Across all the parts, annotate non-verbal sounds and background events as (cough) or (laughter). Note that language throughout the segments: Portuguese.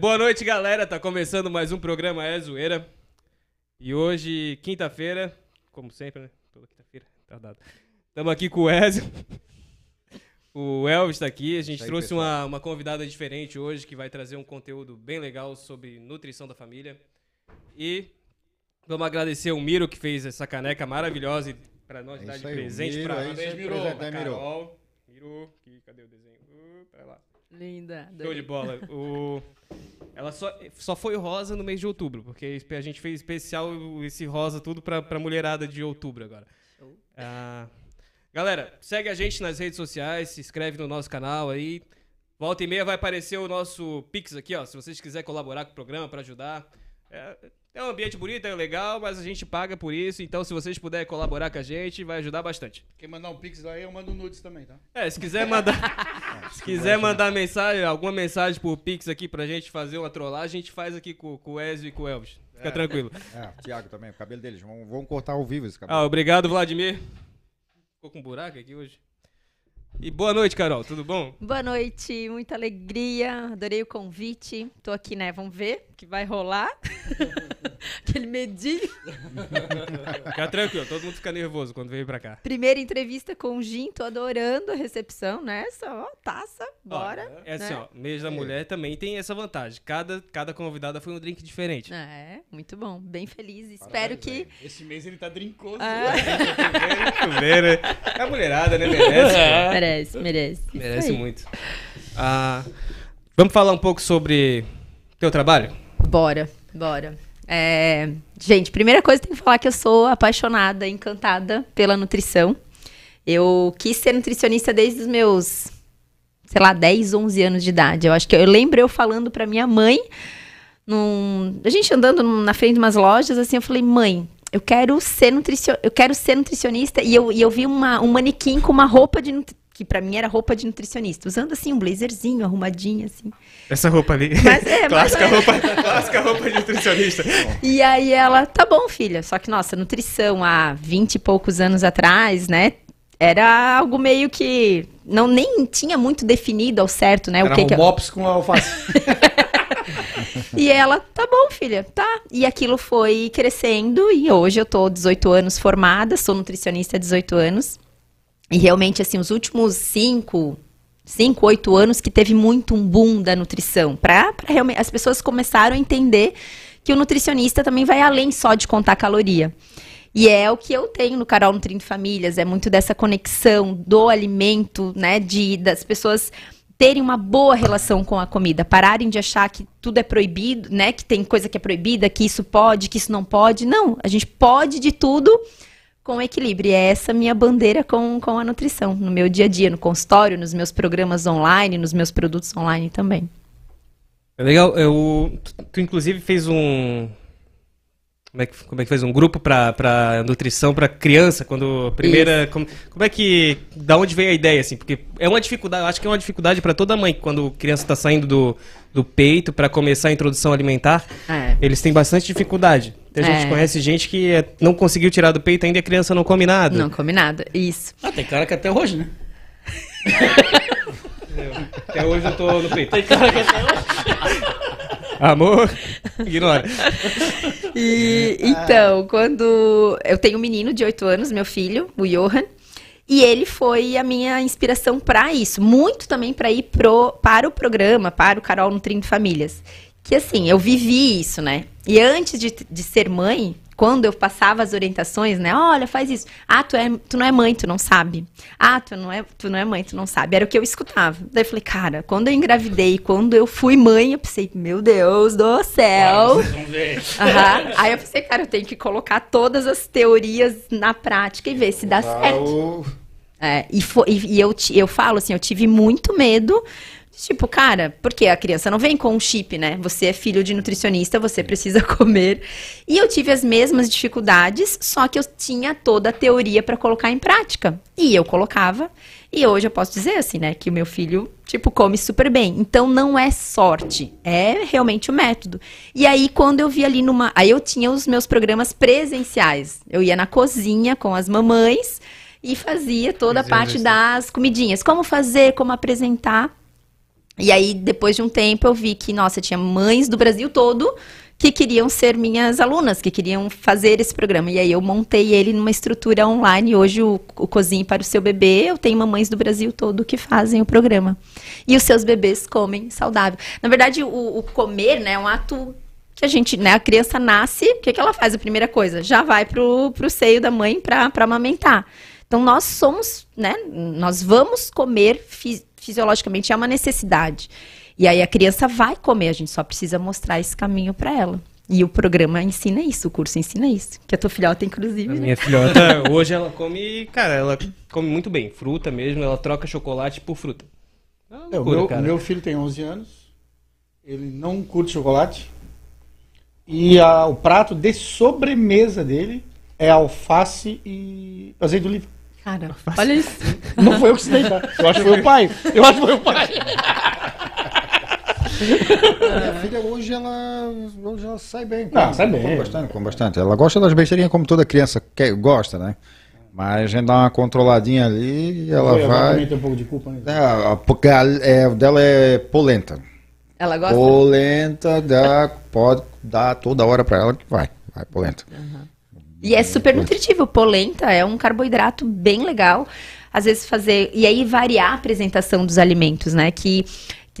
Boa noite, galera. Tá começando mais um programa É Zoeira. E hoje, quinta-feira, como sempre, né? Toda quinta-feira, tá dado. Estamos aqui com o Ezio. O Elvis está aqui. A gente aí, trouxe pessoal. uma, uma convidada diferente hoje que vai trazer um conteúdo bem legal sobre nutrição da família. E vamos agradecer o Miro que fez essa caneca maravilhosa para nós É dar de aí, presente Miro, para é Miro, presente, pra né, Miro? Carol. Miro, que, cadê o desenho? Uh, lá. Linda. Show de adorei. bola. O... Ela só, só foi rosa no mês de outubro, porque a gente fez especial esse rosa tudo pra, pra mulherada de outubro agora. Show. Ah, galera, segue a gente nas redes sociais, se inscreve no nosso canal aí. Volta e meia vai aparecer o nosso Pix aqui, ó. Se vocês quiserem colaborar com o programa pra ajudar. É, é um ambiente bonito, é legal, mas a gente paga por isso. Então, se vocês puderem colaborar com a gente, vai ajudar bastante. Quem mandar um pix aí, eu mando nudes também, tá? É, se quiser mandar. (laughs) se quiser mandar mensagem, alguma mensagem por Pix aqui pra gente fazer uma trollagem, a gente faz aqui com, com o Ezio e com o Elvis. Fica É. tranquilo. É, o Thiago também, o cabelo deles. Vão, vão cortar ao vivo esse cabelo. Ah, obrigado, Vladimir. Ficou com buraco aqui hoje. E boa noite, Carol. Tudo bom? Boa noite, muita alegria. Adorei o convite. Tô aqui, né? Vamos ver que vai rolar. (laughs) Aquele medinho. Fica tranquilo, todo mundo fica nervoso quando veio pra cá. Primeira entrevista com o Jim, tô adorando a recepção, né? Só, ó, taça, bora. Ó, é assim, né? ó, mês da mulher também tem essa vantagem. Cada, cada convidada foi um drink diferente. É, muito bom. Bem feliz. Espero que. Esse mês ele tá drincoso. Ah, (laughs) vê, né? É a mulherada, né? Merece. (laughs) pô. merece, merece. Merece muito. Ah, vamos falar um pouco sobre teu trabalho? Bora, bora. É, gente, primeira coisa tem que falar que eu sou apaixonada, encantada pela nutrição. Eu quis ser nutricionista desde os meus, sei lá, 10, 11 anos de idade. Eu acho que eu lembro eu falando pra minha mãe, num- a gente andando na frente de umas lojas, assim, eu falei, mãe, eu quero ser, nutricio eu quero ser nutricionista. E eu, e eu vi uma, um manequim com uma roupa de que pra mim era roupa de nutricionista, usando assim um blazerzinho arrumadinho assim. Essa roupa ali. Mas é, (laughs) mas clássica, é. roupa, clássica roupa de nutricionista. (laughs) E aí ela, tá bom, filha. Só que, nossa, nutrição há 20 e poucos anos atrás, né? Era algo meio que não nem tinha muito definido ao certo, né? Era o que um que mops com alface. (laughs) E ela, tá bom, filha, tá. E aquilo foi crescendo e hoje eu tô 18 anos formada, sou nutricionista há 18 anos. E realmente, assim, os últimos 5, 5, 8 anos que teve muito um boom da nutrição. Pra realmente, as pessoas começaram a entender que o nutricionista também vai além só de contar caloria. E é o que eu tenho no canal Nutrindo Famílias, é muito dessa conexão do alimento, né, de das pessoas terem uma boa relação com a comida, pararem de achar que tudo é proibido, né, que tem coisa que é proibida, que isso pode, que isso não pode. Não, a gente pode de tudo com equilíbrio. É essa minha bandeira com, com a nutrição, no meu dia a dia, no consultório, nos meus programas online, nos meus produtos online também. É legal, eu, tu, tu inclusive fez um. Como é que, como é que fez? Um grupo pra, pra nutrição pra criança, quando a primeira. Como, como é que. Da onde veio a ideia, assim? Porque é uma dificuldade, eu acho que é uma dificuldade pra toda mãe quando a criança tá saindo do, do peito pra começar a introdução alimentar. É. Eles têm bastante dificuldade. A gente É. conhece gente que é, não conseguiu tirar do peito ainda e a criança não come nada. Não come nada. Isso. ah, tem cara que até hoje, né? (laughs) Até hoje eu tô no peito. Tem cara que até hoje. Amor, ignora. E, então, quando eu tenho um menino de 8 anos, meu filho, o Johan, e ele foi a minha inspiração para isso, muito também para ir pro, para o programa, para o Carol Nutrindo Famílias. Que assim, eu vivi isso, né? E antes de, de ser mãe, quando eu passava as orientações, né? Olha, faz isso. Ah, tu, é, tu não é mãe, tu não sabe. Ah, tu não, é, tu não é mãe, tu não sabe. Era o que eu escutava. Daí eu falei, cara, quando eu engravidei, quando eu fui mãe, eu pensei, meu Deus do céu. (laughs) Aham. Aí eu pensei, cara, eu tenho que colocar todas as teorias na prática e ver se dá certo. É, e, fo- e- e eu, eu falo assim, eu tive muito medo. Tipo, cara, porque a criança não vem com um chip, né? Você é filho de nutricionista, você precisa (laughs) comer. E eu tive as mesmas dificuldades, só que eu tinha toda a teoria para colocar em prática. E eu colocava. E hoje eu posso dizer assim, né, que o meu filho, tipo, come super bem. Então não é sorte, é realmente o método. E aí quando eu vi ali numa, aí eu tinha os meus programas presenciais. Eu ia na cozinha com as mamães e fazia toda a parte das comidinhas, como fazer, como apresentar. E aí, depois de um tempo, eu vi que, nossa, tinha mães do Brasil todo que queriam ser minhas alunas, que queriam fazer esse programa. E aí eu montei ele numa estrutura online. Hoje o, o para o Seu Bebê, eu tenho mamães do Brasil todo que fazem o programa. E os seus bebês comem saudável. Na verdade, o, o comer, né, é um ato que a gente, né, a criança nasce, o que, que ela faz? A primeira coisa, já vai pro, pro seio da mãe para amamentar. Então nós somos, né, nós vamos comer fisiologicamente, é uma necessidade. E aí a criança vai comer, a gente só precisa mostrar esse caminho para ela. E o programa ensina isso, o curso ensina isso. Que a tua filhota, inclusive. A né? minha filhota, (laughs) hoje ela come, cara, ela come muito bem. Fruta mesmo, ela troca chocolate por fruta. É É, o loucura, meu, cara. meu filho tem 11 anos, ele não curte chocolate. E a- o prato de sobremesa dele é alface e azeite de oliva. Cara, olha isso. (laughs) Não foi eu que ensinei, tá? Eu acho que foi o pai. Eu acho que foi o pai. (laughs) Minha filha hoje ela, hoje ela sai bem. Não, sai bem. Come bastante, come bastante. Ela gosta das besteirinhas como toda criança quer, gosta, né? Mas a gente dá uma controladinha ali e ela ela vai. tem um pouco de culpa, né? É, a- porque a, é, o dela é polenta. Ela gosta? Polenta dá, pode dar toda hora pra ela que vai. Vai, polenta. E é super nutritivo. Polenta é um carboidrato bem legal. Às vezes fazer. E aí variar a apresentação dos alimentos, né? Que,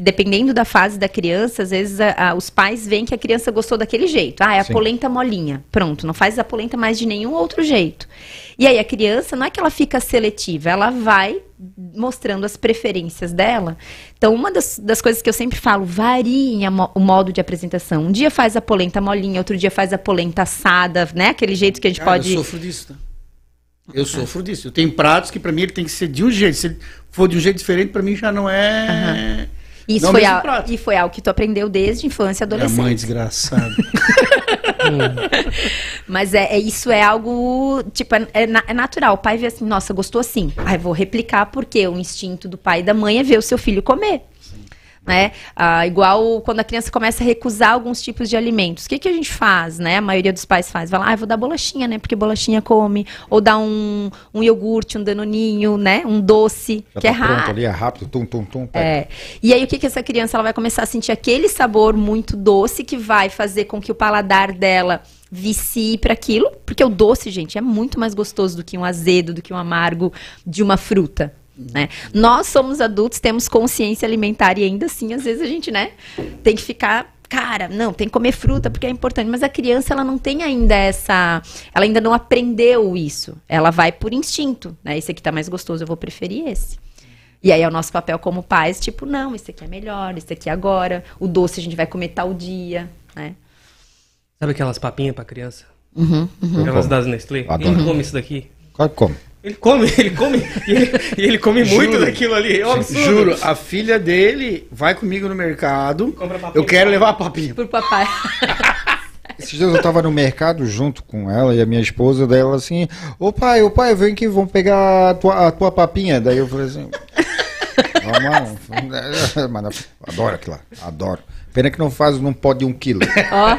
que dependendo da fase da criança, às vezes a- a- os pais veem que a criança gostou daquele jeito. Ah, é a Sim. polenta molinha. Pronto, não faz a polenta mais de nenhum outro jeito. E aí a criança, não é que ela fica seletiva, ela vai mostrando as preferências dela. Então, uma das, das coisas que eu sempre falo, mo- o modo de apresentação. Um dia faz a polenta molinha, outro dia faz a polenta assada, né? Aquele jeito que a gente Cara, pode... Eu sofro disso, tá? Eu sofro disso. Eu tenho pratos que pra mim ele tem que ser de um jeito. Se ele for de um jeito diferente, pra mim já não é. Isso não foi prato. e foi algo que tu aprendeu desde infância e Minha adolescência. mãe desgraçada. (laughs) Mas é, é- isso é algo, tipo, é, é é natural. O pai vê assim, nossa, gostou assim. Ai, vou replicar, porque o instinto do pai e da mãe é ver o seu filho comer. Né? Ah, igual quando a criança começa a recusar alguns tipos de alimentos. O que, que a gente faz, né? A maioria dos pais faz. Vai lá, ah, vou dar bolachinha, né? Porque bolachinha come. Ou dar um, um iogurte, um danoninho, né? Um doce, Já que é tá pronto raro. ali, é rápido, tum, tum, tum. pega. É. E aí o que, que essa criança ela vai começar a sentir aquele sabor muito doce que vai fazer com que o paladar dela vicie para aquilo, porque o doce, gente, é muito mais gostoso do que um azedo, do que um amargo de uma fruta. Né? Nós somos adultos, temos consciência alimentar e ainda assim, às vezes a gente, né, tem que ficar cara, não, tem que comer fruta porque é importante, mas a criança ela não tem ainda essa, ela ainda não aprendeu isso. Ela vai por instinto, né? Esse aqui tá mais gostoso, eu vou preferir esse. E aí é o nosso papel como pais, tipo, não, esse aqui é melhor, esse aqui é agora, o doce a gente vai comer tal dia, né? Sabe aquelas papinhas pra criança? Uhum, Aquelas das Nestlé? Ele come isso daqui. Que come. Ele come, (laughs) ele come, e ele, e ele come muito Juro. daquilo ali. É um absurdo. Juro, a filha dele vai comigo no mercado. Compra papinha. Eu quero levar a papinha. Por papai. Esses dias eu tava no mercado junto com ela e a minha esposa dela assim, ô pai, ô pai, vem aqui, vamos pegar a tua, a tua papinha. Daí eu falei assim, (laughs) vamos lá. (laughs) Mas adoro aquilo lá, adoro. Pena que não faz, não pode um quilo. ó,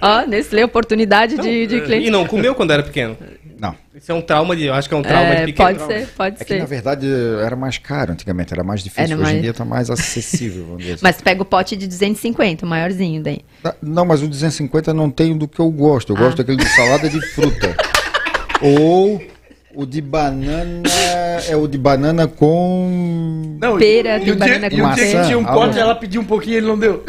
ó, Nestlé, oportunidade de, de E cliente. não comeu quando era pequeno. Não. Isso é um trauma de. Eu acho que é um trauma É, de pequeno. pode ser, pode É que na ser. verdade era mais caro antigamente, era mais difícil. Era Hoje mais- em dia tá mais acessível, vamos dizer (laughs) assim. Mas pega o pote de 250, o maiorzinho daí. Ah, Não, mas o 250 não tem do que eu gosto. Eu gosto daquele de salada de fruta. (laughs) Ou o de banana. É o de banana com. Não, Pera e de o banana dia, e o com dia que maçã, tinha um pote, ela pediu um pouquinho e ele não deu.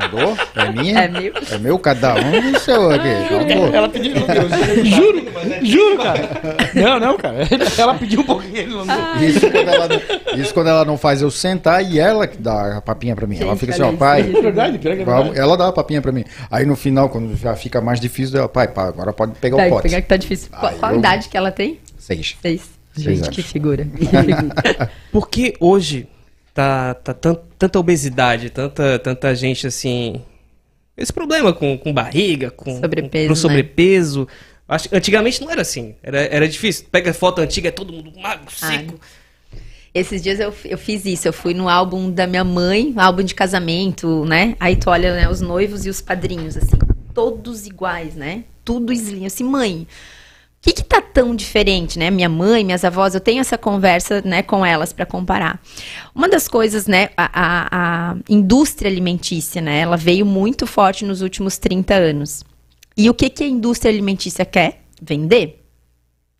Mandou? É minha? É meu. É meu, cada um do seu aqui. Mandou. Ela pediu e não deu. Juro, juro, cara. Não, não, cara. Ela pediu um pouquinho e ele não deu. Isso quando, ela não, isso quando ela não faz eu sentar e ela que dá a papinha pra mim. ela Gente, fica assim, ó, pai. É verdade, pior que é vamos- verdade. ela dá a papinha pra mim. Aí no final, quando já fica mais difícil, ela, pai, pá, agora pode pegar Daí, o pote. pegar que tá difícil. Qual, Aí qual a eu- idade que ela tem? Seis. Seis. Seis Gente, anos. que figura. (laughs) (laughs) Por que hoje tá, tá tan- tanta obesidade, tanta, tanta gente assim. Esse problema com, com barriga, com Sobrepeso, com né? sobrepeso. Acho, antigamente não era assim. Era, era difícil. Pega foto antiga, é todo mundo magro, seco. Esses dias eu, eu fiz isso, eu fui no álbum da minha mãe, álbum de casamento, né? Aí tu olha né, os noivos e os padrinhos, assim, todos iguais, né? Tudo slim, assim, mãe. Que que tá tão diferente, né? Minha mãe, minhas avós, eu tenho essa conversa, né, com elas para comparar. Uma das coisas, né, a, a, a, indústria alimentícia, né, ela veio muito forte nos últimos 30 anos. E o que que a indústria alimentícia quer? Vender.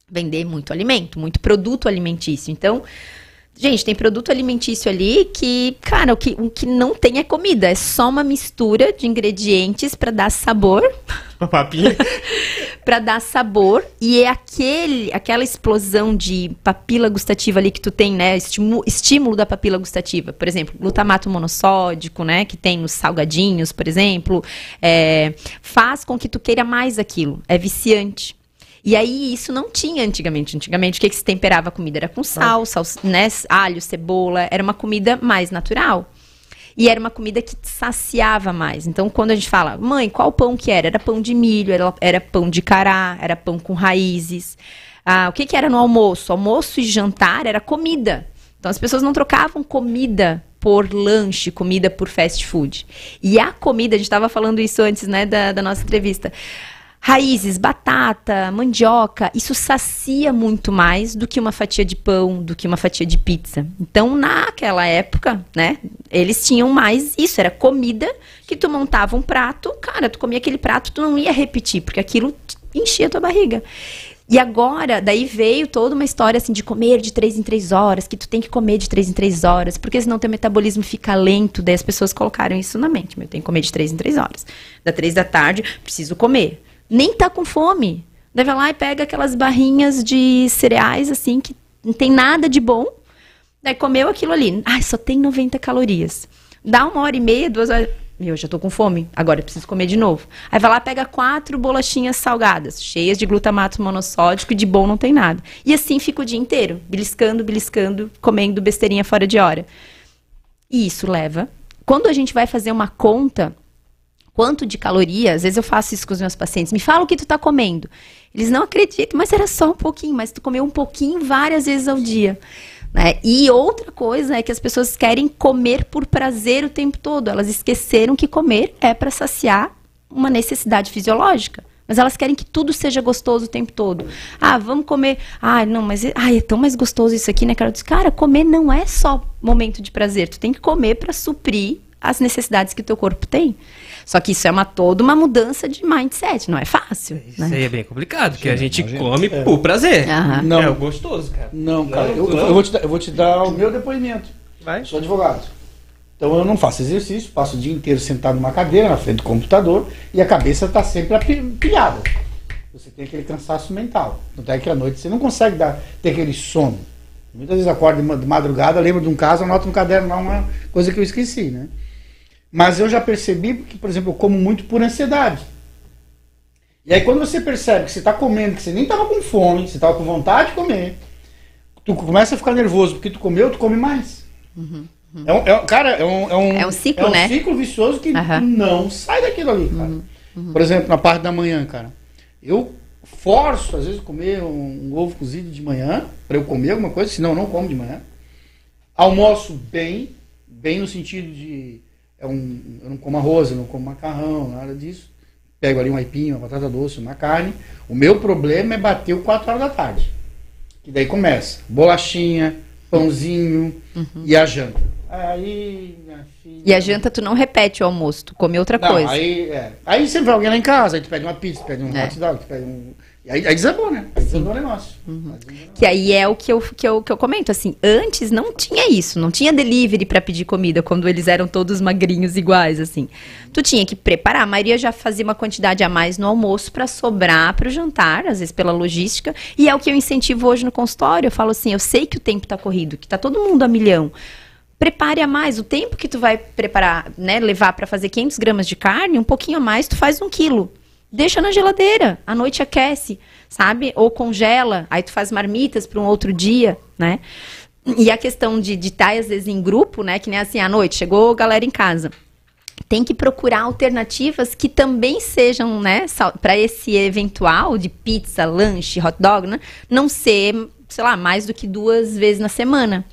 Vender muito alimento, muito produto alimentício. Então, Gente, tem produto alimentício ali que, cara, o que, o que não tem é comida. É só uma mistura de ingredientes para dar sabor. (laughs) Papinha. (laughs) para dar sabor. E é aquele, aquela explosão de papila gustativa ali que tu tem, né? Estímulo, estímulo da papila gustativa. Por exemplo, glutamato monossódico, né? Que tem nos salgadinhos, por exemplo. É, faz com que tu queira mais aquilo. É viciante. E aí isso não tinha antigamente. Antigamente o que, que se temperava a comida era com sal, sal né, alho, cebola, era uma comida mais natural. E era uma comida que saciava mais. Então, quando a gente fala, mãe, qual pão que era? Era pão de milho, era, era pão de cará, era pão com raízes. Ah, o que, que era no almoço? Almoço e jantar era comida. Então, as pessoas não trocavam comida por lanche, comida por fast food. E a comida, a gente estava falando isso antes né, da, da nossa entrevista. Raízes, batata, mandioca, isso sacia muito mais do que uma fatia de pão, do que uma fatia de pizza. Então, naquela época, né, eles tinham mais isso, era comida que tu montava um prato, cara, tu comia aquele prato, tu não ia repetir, porque aquilo enchia tua barriga. E agora, daí veio toda uma história assim de comer de três em três horas, que tu tem que comer de três em três horas, porque senão teu metabolismo fica lento. Daí as pessoas colocaram isso na mente. Eu tenho que comer de três em três horas. Da três da tarde, preciso comer nem tá com fome. Deve lá e pega aquelas barrinhas de cereais, assim, que não tem nada de bom. Daí comeu aquilo ali. Ai, só tem 90 calorias. Dá uma hora e meia, duas horas. Meu, já tô com fome. Agora eu preciso comer de novo. Aí vai lá, pega quatro bolachinhas salgadas, cheias de glutamato monossódico e de bom não tem nada. E assim fica o dia inteiro, beliscando, beliscando, comendo besteirinha fora de hora. E isso leva. Quando a gente vai fazer uma conta quanto de calorias, às vezes eu faço isso com os meus pacientes, me fala o que tu tá comendo. Eles não acreditam, mas era só um pouquinho, mas tu comeu um pouquinho várias vezes ao dia. Né? E outra coisa é que as pessoas querem comer por prazer o tempo todo. Elas esqueceram que comer é para saciar uma necessidade fisiológica. Mas elas querem que tudo seja gostoso o tempo todo. Ah, vamos comer. Ah, não, mas ai, é tão mais gostoso isso aqui, né, cara? Eu disse, cara, comer não é só momento de prazer. Tu tem que comer para suprir as necessidades que o teu corpo tem. Só que isso é uma toda uma mudança de mindset, não é fácil. Isso né? aí é bem complicado, porque a gente imagina. come É. por prazer. Aham. Não. É o gostoso, cara. Não, cara, Não, eu, eu vou te dar, eu vou te dar o meu depoimento. Vai. Sou advogado. Então eu não faço exercício, passo o dia inteiro sentado numa cadeira, na frente do computador, e a cabeça está sempre pilhada. Você tem aquele cansaço mental. Tanto é que à noite você não consegue dar, ter aquele sono. Muitas vezes acordo de madrugada, lembro de um caso, anoto no caderno lá uma coisa que eu esqueci, né? Mas eu já percebi que, por exemplo, eu como muito por ansiedade. E aí quando você percebe que você está comendo, que você nem estava com fome, você estava com vontade de comer, tu começa a ficar nervoso porque tu comeu, tu come mais. É um, é um- cara, é um, é um, É um ciclo, é um né? ciclo vicioso que tu não sai daquilo ali, cara. Por exemplo, na parte da manhã, cara. Eu forço, às vezes, comer um, um ovo cozido de manhã, para eu comer alguma coisa, senão eu não como de manhã. Almoço bem, bem no sentido de. É um, eu não como arroz, eu não como macarrão, nada disso. Pego ali um aipim, uma batata doce, uma carne. O meu problema é bater o 4 horas da tarde. Que daí começa. Bolachinha, pãozinho e a janta. Aí, minha filha. E a janta tu não repete o almoço, tu come outra Não, coisa. Aí, é. aí sempre vai alguém lá em casa, aí tu pede uma pizza, tu pede um É. hot dog, tu pede um. Aí, aí desabou, né? Aí desabou o negócio. Uhum. Que aí é o que eu, que eu, que eu comento, assim, antes não tinha isso, não tinha delivery pra pedir comida quando eles eram todos magrinhos iguais, assim. Tu tinha que preparar, a maioria já fazia uma quantidade a mais no almoço pra sobrar pro jantar, às vezes pela logística, e é o que eu incentivo hoje no consultório, eu falo assim, eu sei que o tempo tá corrido, que tá todo mundo a milhão. Prepare a mais, o tempo que tu vai preparar, né, levar pra fazer 500 gramas de carne, um pouquinho a mais, tu faz um quilo. Deixa na geladeira, à noite aquece, sabe? Ou congela, aí tu faz marmitas para um outro dia, né? E a questão de estar, às vezes, em grupo, né? Que nem assim, à noite, chegou galera em casa. Tem que procurar alternativas que também sejam, né, para esse eventual de pizza, lanche, hot dog, né? Não ser, sei lá, mais do que duas vezes na semana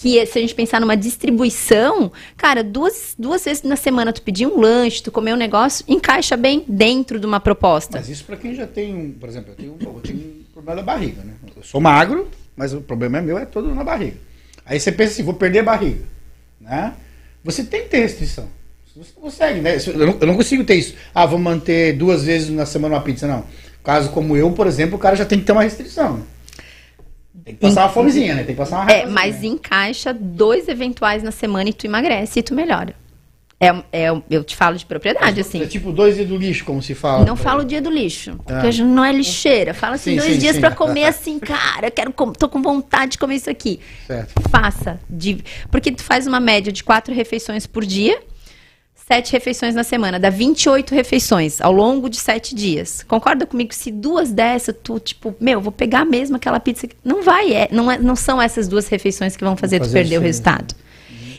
que se a gente pensar numa distribuição, cara, duas, duas vezes na semana tu pedir um lanche, tu comer um negócio, encaixa bem dentro de uma proposta. Mas isso pra quem já tem um. Por exemplo, eu tenho, um- eu tenho um problema da barriga, né? Eu sou magro, mas o problema é meu, é todo na barriga. Aí você pensa assim, vou perder a barriga, né? Você tem que ter restrição. Você consegue, né? Eu não, eu não consigo ter isso. Ah, vou manter duas vezes na semana uma pizza, não. Caso como eu, por exemplo, o cara já tem que ter uma restrição. Né? Tem que passar uma fomezinha, né? Tem que passar uma É, mas encaixa dois eventuais na semana e tu emagrece e tu melhora. É, é, eu te falo de propriedade, assim. É tipo dois dias do lixo, como se fala. Não fala o dia do lixo, porque a gente não é lixeira. Fala assim, Sim, dois sim, dias pra comer (laughs) assim, cara, quero com- tô com vontade de comer isso aqui. Certo. Faça. de- porque tu faz uma média de quatro refeições por dia, sete refeições na semana, dá 28 refeições ao longo de sete dias. Concorda comigo? Se duas dessas, tu, tipo, meu, vou pegar mesmo aquela pizza. que- Não vai, é, não, é- não são essas duas refeições que vão fazer tu fazer a perder o diferença. resultado.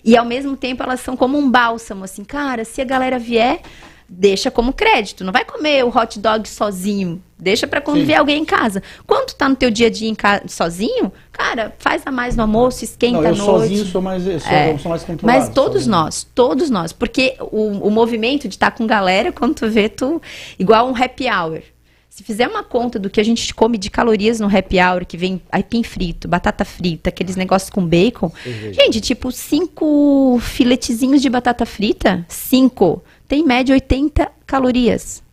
E ao mesmo tempo elas são como um bálsamo, assim, cara, se a galera vier, deixa como crédito. Não vai comer o hot dog sozinho. Deixa pra quando Sim. vier alguém em casa. Quando tu tá no teu dia a dia em casa sozinho, cara, faz a mais no almoço, esquenta Não, eu noite. sozinho sou mais, sou, É. sou mais controlado. Mas todos sozinho. nós, todos nós. Porque o, o movimento de estar com galera, quando tu vê, tu. Igual um happy hour. Se fizer uma conta do que a gente come de calorias no happy hour, que vem aipim frito, batata frita, aqueles negócios com bacon. Gente, tipo, cinco filetezinhos de batata frita, cinco, tem em média 80 calorias.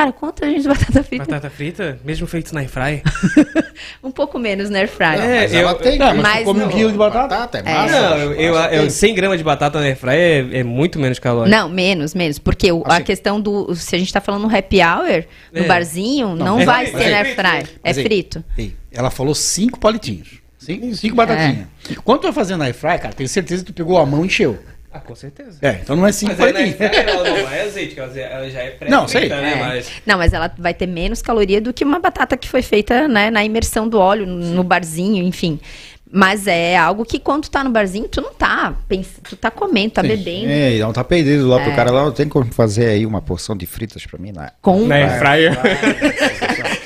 Cara, quanto a gente de batata frita? Batata frita, mesmo feito na airfryer. (laughs) Um pouco menos, né, Fry? É, mas eu- ela tem. Não, mas, Mas come um não. quilo de batata? Batata é É. massa. Não, eu, eu, eu- tem. 100 gramas de batata na airfryer é, é muito menos calórico. Não, menos, menos. Porque o- a Assim. questão do. Se a gente tá falando no happy hour, no É. barzinho, não, é vai frito, ser é na frito, air fry. É frito. Ei, Ela falou cinco palitinhos. Cinco, cinco batatinhas. Quando tu vai fazendo na airfry, cara, tenho certeza que tu pegou a mão e encheu. Ah, com certeza. É, então não é cinco Mas aí na palitinhos. airfryer ela não (laughs) vai azeite, ela ela já é pré Não, sei. né? É. Mas Não, mas ela vai ter menos caloria do que uma batata que foi feita né, na imersão do óleo, no barzinho, enfim. Mas é algo que quando tu tá no barzinho, tu não tá pensando, tu tá comendo, tá bebendo. É, não tá perdido lá pro É. cara lá. Tem como fazer aí uma porção de fritas pra mim? Né? Com na airfryer.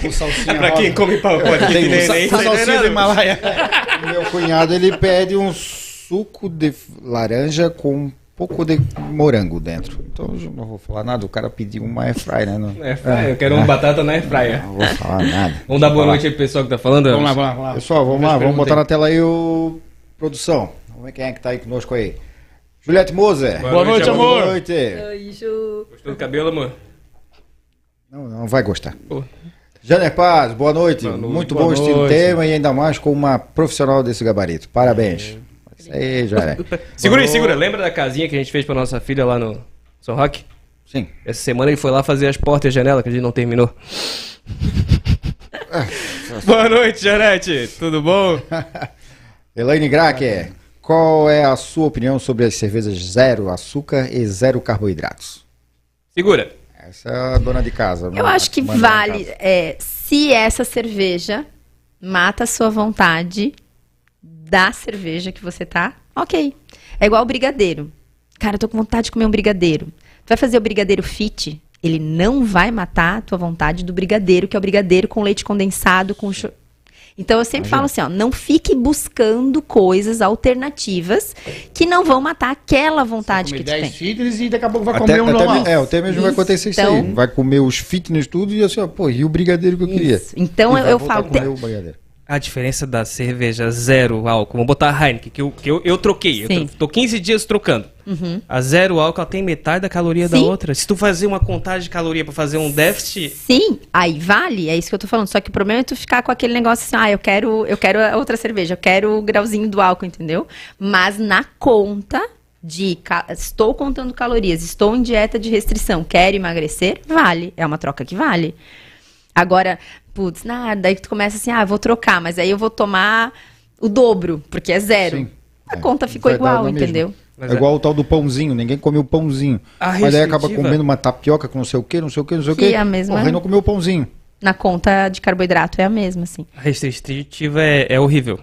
Com salsinha (laughs) pra quem come pau pode um nem, Com salsinha do Himalaia. (laughs) O meu cunhado ele pede um suco de laranja com um pouco de morango dentro. Então eu não vou falar nada. O cara pediu uma airfry, né? Não, Airfryer, eu quero uma batata na airfryer. não vou falar nada. Vamos dar boa noite aí pro pessoal que tá falando. Vamos lá, vamos lá, vamos lá. Pessoal, vamos Faz lá, vamos botar na tela aí o produção. Vamos ver quem é que tá aí conosco aí. Juliette Moser. Boa noite, amor. Boa noite. Oi, Ju. Gostou do cabelo, amor? Não, não vai gostar. Pô. Janer Paz, boa noite. Boa noite, Muito boa bom este noite. tema e ainda mais com uma profissional desse gabarito. Parabéns. Isso aí. Segura aí, segura. Lembra da casinha que a gente fez pra nossa filha lá no São Roque? Sim. Essa semana ele foi lá fazer as portas e a janela, que a gente não terminou. (laughs) Boa noite, Janete. Tudo bom? (laughs) Elaine Gracker, qual é a sua opinião sobre as cervejas zero açúcar e zero carboidratos? Segura. Essa é a dona de casa. Eu acho que vale. é, se essa cerveja mata a sua vontade da cerveja que você tá, ok. É igual o brigadeiro. Cara, eu tô com vontade de comer um brigadeiro. Tu vai fazer o brigadeiro fit, ele não vai matar a tua vontade do brigadeiro, que é o brigadeiro com leite condensado, com cho... Então eu sempre falo assim, ó, não fique buscando coisas alternativas que não vão matar aquela vontade que tu tem. 10 fitness e daqui a pouco vai Até, comer um até normal. me- é, até mesmo vai Isso, acontecer isso então- aí. Vai comer os fitness tudo e assim, ó, pô, e o brigadeiro que eu queria? Isso. Então E eu, vai eu falo, a comer o brigadeiro. A diferença da cerveja zero álcool, vamos botar a Heineken, que eu, que eu, eu troquei. Eu Sim. tô, tô 15 dias trocando. A zero álcool ela tem metade da caloria da Sim. outra. Se tu fazer uma contagem de caloria pra fazer um déficit, Sim, aí vale, é isso que eu tô falando. Só que o problema é tu ficar com aquele negócio assim, ah, eu quero, eu quero outra cerveja, eu quero o grauzinho do álcool, entendeu? Mas na conta de estou contando calorias, estou em dieta de restrição, quero emagrecer, vale. É uma troca que vale. Agora, putz, nada, daí tu começa assim, ah, vou trocar, mas aí eu vou tomar o dobro, porque é zero. Sim. A É, conta ficou igual, entendeu? Mas é igual o tal do pãozinho, ninguém comeu o pãozinho. A Mas aí acaba comendo uma tapioca com não sei o que, não sei o que, não sei o Que que. é a mesma- Porra, não comeu o pãozinho. Na conta de carboidrato é a mesma, assim. a restritiva é, é horrível.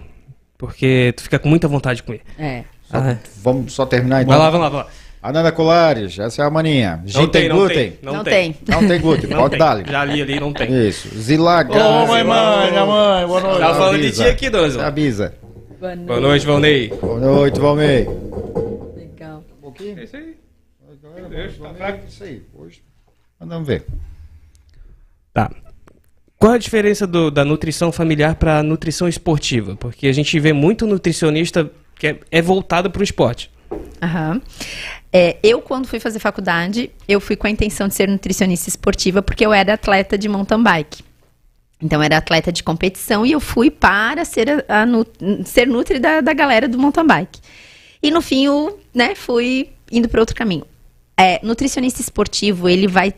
Porque tu fica com muita vontade de comer. É. Só- Ah, é. Vamos só terminar então. Vai lá, vai lá, vai lá. Ananda Colares, essa é a maninha. Gin Não tem, tem, não glúten? tem. Não, tem. Não tem glúten, (laughs) Não pode dar-lhe. Já li ali, não tem. Isso. Zilaga. Ô, mãe, mãe, minha mãe, boa noite. Tava falando de ti aqui, dona. Avisa. Boa noite, Valnei. Boa noite, Valmei. Legal. Um pouquinho. É isso aí. Isso aí. Hoje. Vamos ver. Tá. Qual a diferença do- da nutrição familiar para a nutrição esportiva? Porque a gente vê muito nutricionista que é, é voltado para o esporte. Aham. É, eu, quando fui fazer faculdade, eu fui com a intenção de ser nutricionista esportiva, porque eu era atleta de mountain bike. Então, era atleta de competição e eu fui para ser, a, a ser nutri da, da galera do mountain bike. E no fim, eu né, fui indo para outro caminho. É, nutricionista esportivo, ele vai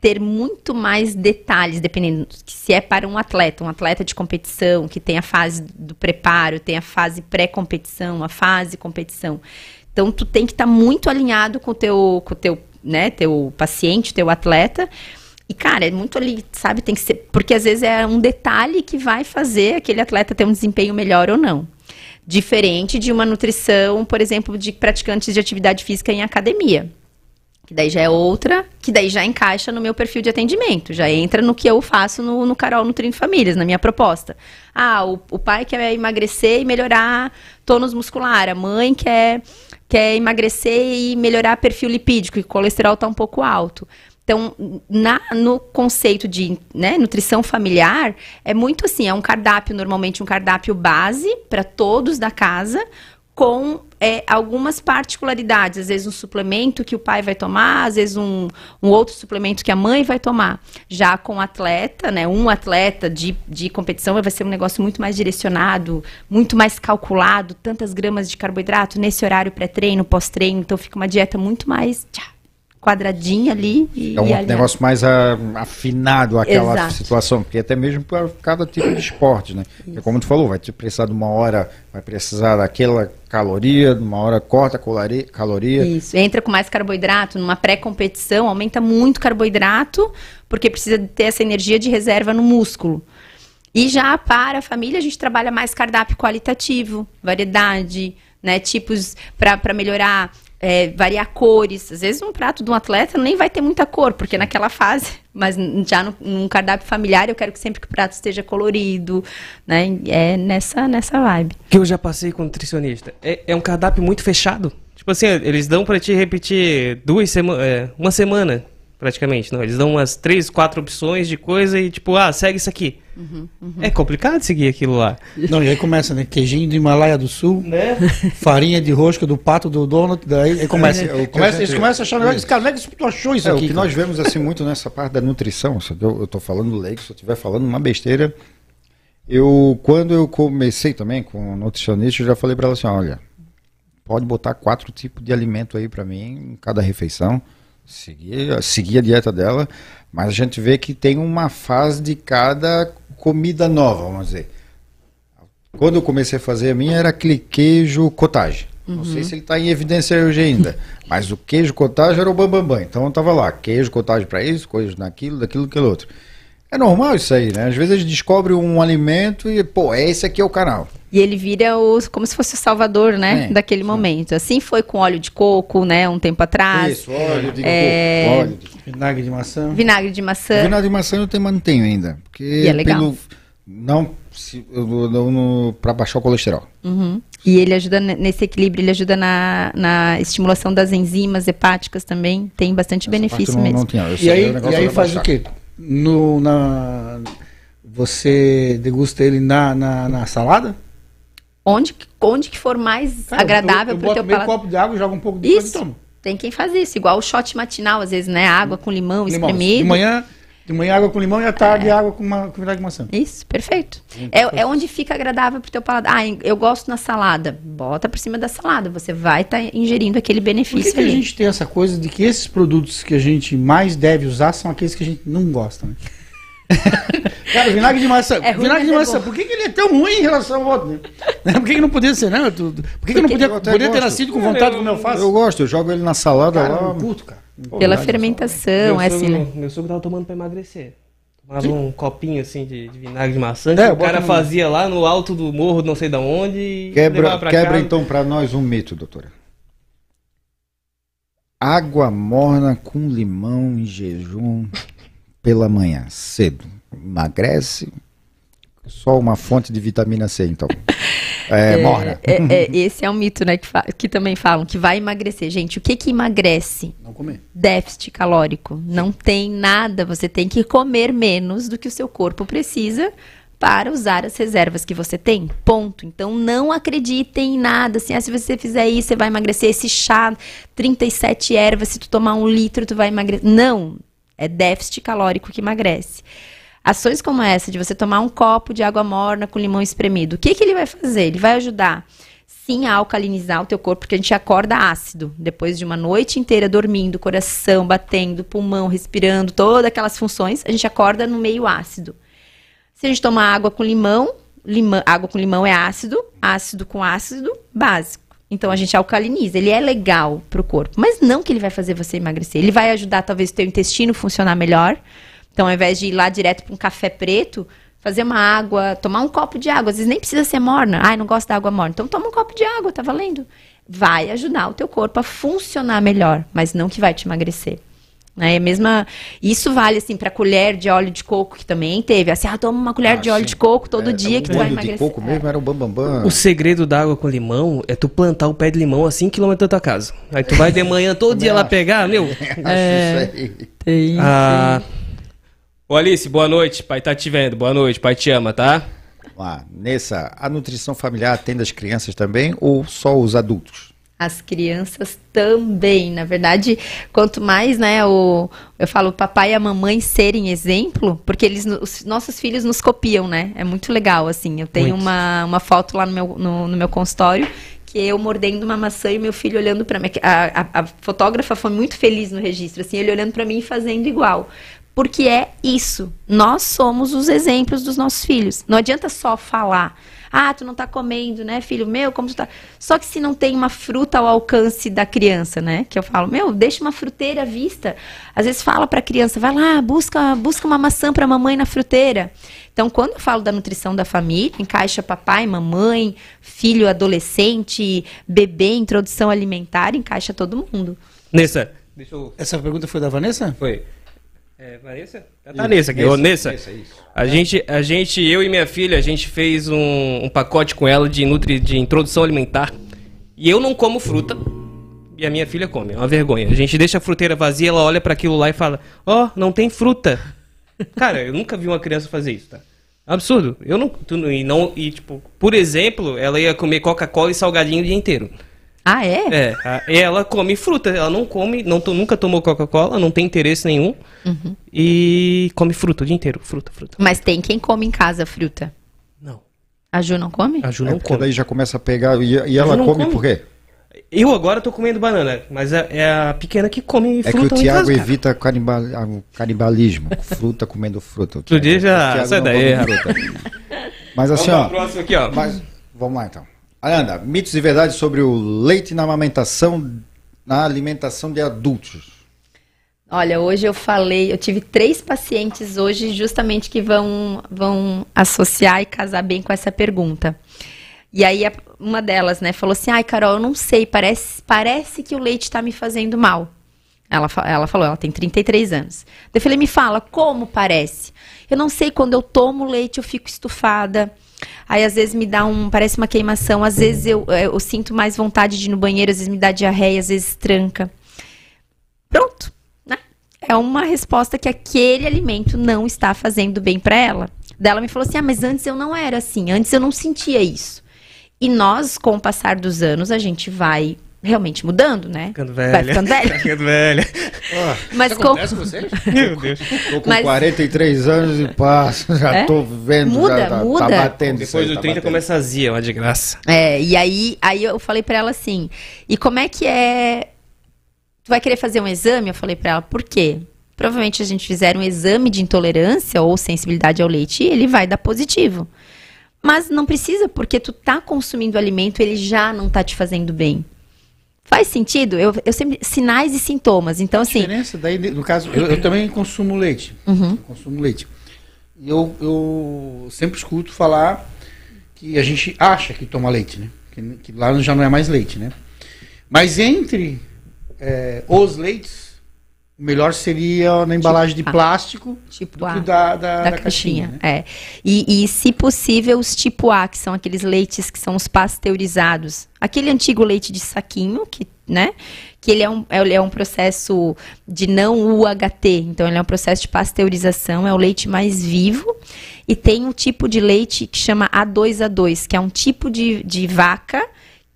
ter muito mais detalhes, dependendo se é para um atleta, um atleta de competição, que tem a fase do preparo, tem a fase pré-competição, a fase competição. Então, tu tem que estar muito alinhado com o teu, com o teu, né, teu paciente, teu atleta. E, cara, é muito ali, sabe, tem que ser. Porque às vezes é um detalhe que vai fazer aquele atleta ter um desempenho melhor ou não. Diferente de uma nutrição, por exemplo, de praticantes de atividade física em academia. Que daí já é outra, que daí já encaixa no meu perfil de atendimento, já entra no que eu faço no, no Carol Nutrindo Famílias, na minha proposta. Ah, o, o pai quer emagrecer e melhorar tônus muscular, a mãe quer, quer emagrecer e melhorar perfil lipídico, e o colesterol está um pouco alto. Então, na- no conceito de né, nutrição familiar, é muito assim, é um cardápio, normalmente um cardápio base para todos da casa, com é, algumas particularidades, às vezes um suplemento que o pai vai tomar, às vezes um, um outro suplemento que a mãe vai tomar. Já com atleta, né, um atleta de, de competição vai ser um negócio muito mais direcionado, muito mais calculado, tantas gramas de carboidrato nesse horário pré-treino, pós-treino, então fica uma dieta muito mais tchá, quadradinha ali. E, É um e negócio mais ah, afinado àquela Exato. situação, porque até mesmo para cada tipo de esporte, né? Porque como tu falou, vai te precisar de uma hora, vai precisar daquela caloria, de uma hora corta a colari- caloria. Isso, entra com mais carboidrato, numa pré-competição, aumenta muito carboidrato, porque precisa ter essa energia de reserva no músculo. E já para a família, a gente trabalha mais cardápio qualitativo, variedade, né, tipos para melhorar, é, variar cores. Às vezes um prato de um atleta nem vai ter muita cor, porque naquela fase, (laughs) mas já no, num cardápio familiar eu quero que sempre que o prato esteja colorido, né, é nessa, nessa vibe. Que eu já passei com nutricionista. É, é um cardápio muito fechado. Tipo assim, eles dão pra te repetir duas semanas, uma semana, praticamente. Não, eles dão umas três, quatro opções de coisa e tipo, ah, segue isso aqui. É complicado seguir aquilo lá. Não, e aí começa, né? Queijinho do Himalaia do Sul, Né? farinha de rosca do pato do donut, daí aí começa. É, a começa gente- eles começam a achar um negócio, cara, como é que tu achou isso É, aqui? o que cara? nós vemos assim muito nessa parte da nutrição, se eu, eu tô falando leigo, se eu estiver falando uma besteira, eu quando eu comecei também com o nutricionista, eu já falei para ela assim, olha, pode botar quatro tipos de alimento aí para mim em cada refeição, seguir, seguir a dieta dela, mas a gente vê que tem uma fase de cada comida nova, vamos dizer. Quando eu comecei a fazer a minha era aquele queijo cottage. Não sei se ele está em evidência hoje ainda, (laughs) mas o queijo cottage era o bambambam. Bam, bam. Então eu tava lá, queijo cottage para isso, queijo naquilo, daquilo, aquilo outro. É normal isso aí, né? Às vezes a gente descobre um alimento e, pô, esse aqui é o canal. E ele vira o, como se fosse o salvador, né, É, daquele momento. Assim foi com óleo de coco, né, um tempo atrás. isso, óleo de é, coco, óleo de... Vinagre de maçã. Vinagre de maçã. Vinagre de maçã eu tenho mantenho ainda. Porque E é legal. pelo... Não, se, eu não, não, para baixar o colesterol. Uhum. E ele ajuda ne- nesse equilíbrio, ele ajuda na, na estimulação das enzimas hepáticas também. Tem bastante Essa benefício não, mesmo. não tinha. E aí, o e aí era faz o baixar. quê? No, na, você degusta ele na, na, na salada? Onde, que- onde que for mais Cara, agradável para o teu paladar. copo de água, jogo um pouco de coisa e Isso. Tem quem faz isso, igual o shot matinal, às vezes, né? Água com limão, Limão. espremido. De manhã, de manhã água com limão e à tarde água com, uma, com vinagre de maçã. Isso, perfeito. É, é onde fica agradável pro teu paladar. Ah, eu gosto na salada. Bota por cima da salada. Você vai estar ingerindo aquele Por que, benefício que a gente tem essa coisa de que esses produtos que a gente mais deve usar são aqueles que a gente não gosta, né? (laughs) Cara, o vinagre de maçã. É ruim, vinagre de é maçã, bom. por que, que ele é tão ruim em relação ao outro, né? (laughs) Por que, que não podia ser, né? Por que, que não podia, podia ter nascido com vontade como eu faço? Eu gosto, eu jogo ele na salada Cara, lá. eu curto, cara. Pela Meu fermentação, é assim, sogro, né? meu sogro tava tomando pra emagrecer. Tomava um (laughs) copinho assim de, de vinagre de maçã. É, o cara no- fazia lá no alto do morro, não sei da onde. Quebra, quebra casa. então para nós um mito, doutora. Água morna com limão em jejum pela manhã, cedo. Emagrece. só uma fonte de vitamina C, então. (laughs) É, morna. É, é, esse é um mito, né? Que, fa- que também falam que vai emagrecer. Gente, o que que emagrece? Não comer. Déficit calórico. Não tem nada. Você tem que comer menos do que o seu corpo precisa para usar as reservas que você tem. Ponto. Então não acreditem em nada. Assim, ah, se você fizer isso, você vai emagrecer. Esse chá, 37 ervas, se tu tomar um litro, tu vai emagrecer. Não. É déficit calórico que emagrece. Ações como essa, de você tomar um copo de água morna com limão espremido, o que, que ele vai fazer? Ele vai ajudar, sim, a alcalinizar o teu corpo, porque a gente acorda ácido. Depois de uma noite inteira dormindo, coração batendo, pulmão respirando, todas aquelas funções, a gente acorda no meio ácido. Se a gente tomar água com limão, água com limão é ácido, ácido com ácido, básico. Então a gente alcaliniza. Ele é legal pro corpo, mas não que ele vai fazer você emagrecer. Ele vai ajudar talvez o teu intestino funcionar melhor. Então, ao invés de ir lá direto para um café preto, fazer uma água, tomar um copo de água, às vezes nem precisa ser morna. Ai, não gosto da água morna. Então toma um copo de água, tá valendo. Vai ajudar o teu corpo a funcionar melhor, mas não que vai te emagrecer. Né? É a mesma, isso vale assim para colher de óleo de coco que também teve. Assim, ah, toma uma colher Ah, de óleo sim. de coco todo É, dia o que tu vai molho de emagrecer. coco mesmo era o bambambam. O segredo da água com limão é tu plantar o pé de limão a 5km da tua casa. Aí tu vai de manhã todo dia lá pegar, meu. (laughs) Acho É. isso aí. Tem, Ah. Ô Alice, boa noite. Pai tá te vendo. Boa noite. Pai te ama, tá? Vamos lá. Nessa, a nutrição familiar atende as crianças também ou só os adultos? As crianças também, na verdade, quanto mais, né, o, eu falo, o papai e a mamãe serem exemplo, porque eles, os nossos filhos nos copiam, né? É muito legal, assim. Eu tenho Muito. uma, uma foto lá no meu, no, no meu consultório que eu mordendo uma maçã e meu filho olhando para mim. A, a, a fotógrafa foi muito feliz no registro, assim, ele olhando para mim e fazendo igual. Porque é isso. Nós somos os exemplos dos nossos filhos. Não adianta só falar. Ah, tu não tá comendo, né, filho meu? Como tu tá? Só que se não tem uma fruta ao alcance da criança, né? Que eu falo, meu, deixa uma fruteira à vista. Às vezes fala pra criança, vai lá, busca, busca uma maçã pra mamãe na fruteira. Então, quando eu falo da nutrição da família, encaixa papai, mamãe, filho, adolescente, bebê, introdução alimentar, encaixa todo mundo. Nessa. Deixa eu. Essa pergunta foi da Vanessa? Foi. É, Vanessa? Tá Nessa aqui. Ô, Nessa. Nessa, isso. A gente, a gente, eu e minha filha, a gente fez um, um pacote com ela de, nutri, de introdução alimentar. E eu não como fruta. E a minha filha come. É uma vergonha. A gente deixa a fruteira vazia, ela olha pra aquilo lá e fala: Ó, não tem fruta. (laughs) Cara, eu nunca vi uma criança fazer isso, tá? Absurdo. Eu não. Tu, e não. E, tipo, por exemplo, ela ia comer Coca-Cola e salgadinho o dia inteiro. Ah, é? É, a- ela come fruta, ela não come, não to- nunca tomou Coca-Cola, não tem interesse nenhum. Uhum. E come fruta o dia inteiro, fruta, fruta. Mas tem quem come em casa fruta. Não. A Ju não come? A Ju É não porque come. daí já começa a pegar. E, e ela come, come. por quê? Eu agora tô comendo banana, mas é, é a pequena que come É que fruta o Tiago evita canibal, o canibalismo. (laughs) fruta comendo fruta. Dia Thiago- já- sai daí, fruta. Mas assim, Vamos ó. próximo aqui, ó. Mas, vamos lá então. Ananda, mitos e verdades sobre o leite na amamentação, na alimentação de adultos. Olha, hoje eu falei, eu tive três pacientes hoje justamente que vão, vão associar e casar bem com essa pergunta. E aí uma delas, né, falou assim, ai Carol, eu não sei, parece, parece que o leite está me fazendo mal. Ela, ela falou, ela tem 33 anos. Eu falei, me fala, como parece? Eu não sei, quando eu tomo leite eu fico estufada. Aí às vezes me dá um, parece uma queimação, às vezes eu, eh, eu sinto mais vontade de ir no banheiro, às vezes me dá diarreia, às vezes tranca. Pronto, né? É uma resposta que aquele alimento não está fazendo bem para ela. Daí ela me falou assim: "Ah, mas antes eu não era assim, antes eu não sentia isso". E nós, com o passar dos anos, a gente vai realmente mudando, né? Ficando Vai velha. ficando velha. (laughs) Ficando velha. Mas Isso com... acontece com vocês? (laughs) Meu Deus. Tô com Mas- 43 anos e passo, já É? tô vendo, Muda, já tá, muda. tá batendo Depois do tá 30 batendo. começa a azia, uma de graça. É, e aí, aí eu falei pra ela assim: "E como é que é Tu vai querer fazer um exame?" Eu falei pra ela: "Por quê?" Provavelmente a gente fizer um exame de intolerância ou sensibilidade ao leite, ele vai dar positivo. Mas não precisa, porque tu tá consumindo alimento, ele já não tá te fazendo bem. Faz sentido? Eu, eu sempre sinais e sintomas. Então A assim, diferença daí, no caso, eu, eu também consumo leite. Uhum. Eu consumo leite. E eu, eu sempre escuto falar que a gente acha que toma leite, né? Que, que lá já não é mais leite, né? Mas entre é, os leites, melhor seria na embalagem de A. plástico Tipo do que da, da, da, da caixinha. né? É. E, e, se possível, os tipo A, que são aqueles leites que são os pasteurizados. Aquele antigo leite de saquinho, que, né? Que ele é um, ele é um processo de não UHT, então ele é um processo de pasteurização, é o leite mais vivo. E tem um tipo de leite que chama A2A2, que é um tipo de, de vaca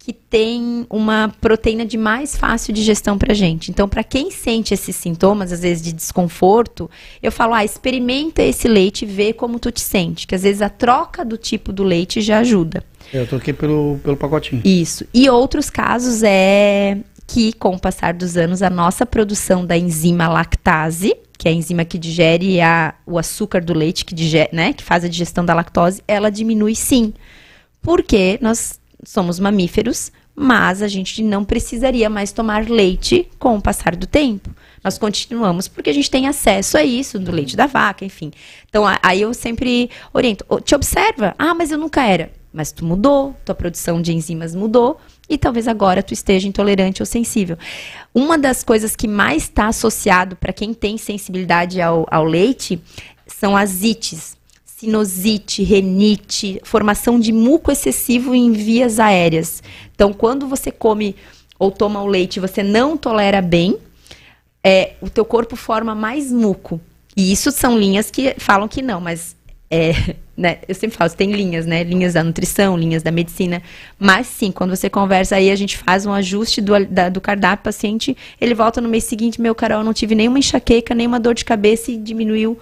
que tem uma proteína de mais fácil digestão pra gente. Então, para quem sente esses sintomas, às vezes de desconforto, eu falo, ah, experimenta esse leite e vê como tu te sente, que às vezes a troca do tipo do leite já ajuda. Eu troquei pelo, pelo pacotinho. Isso. E outros casos é que, com o passar dos anos, a nossa produção da enzima lactase, que é a enzima que digere a, o açúcar do leite, que, digere, né, que faz a digestão da lactose, ela diminui sim. Porque nós somos mamíferos, mas a gente não precisaria mais tomar leite com o passar do tempo. Nós continuamos porque a gente tem acesso a isso, do leite da vaca, enfim. Então, aí eu sempre oriento, "Ô, te observa, ah, mas eu nunca era. Mas tu mudou, tua produção de enzimas mudou e talvez agora tu esteja intolerante ou sensível. Uma das coisas que mais está associado para quem tem sensibilidade ao, ao leite são as ites sinusite, renite, formação de muco excessivo em vias aéreas. Então, quando você come ou toma o leite e você não tolera bem, é, o teu corpo forma mais muco. E isso são linhas que falam que não, mas é, (laughs) né, eu sempre falo, tem linhas, né? Linhas da nutrição, linhas da medicina. Mas sim, quando você conversa aí, a gente faz um ajuste do, da- do cardápio, paciente, ele volta no mês seguinte, meu Carol, eu não tive nenhuma enxaqueca, nenhuma dor de cabeça e diminuiu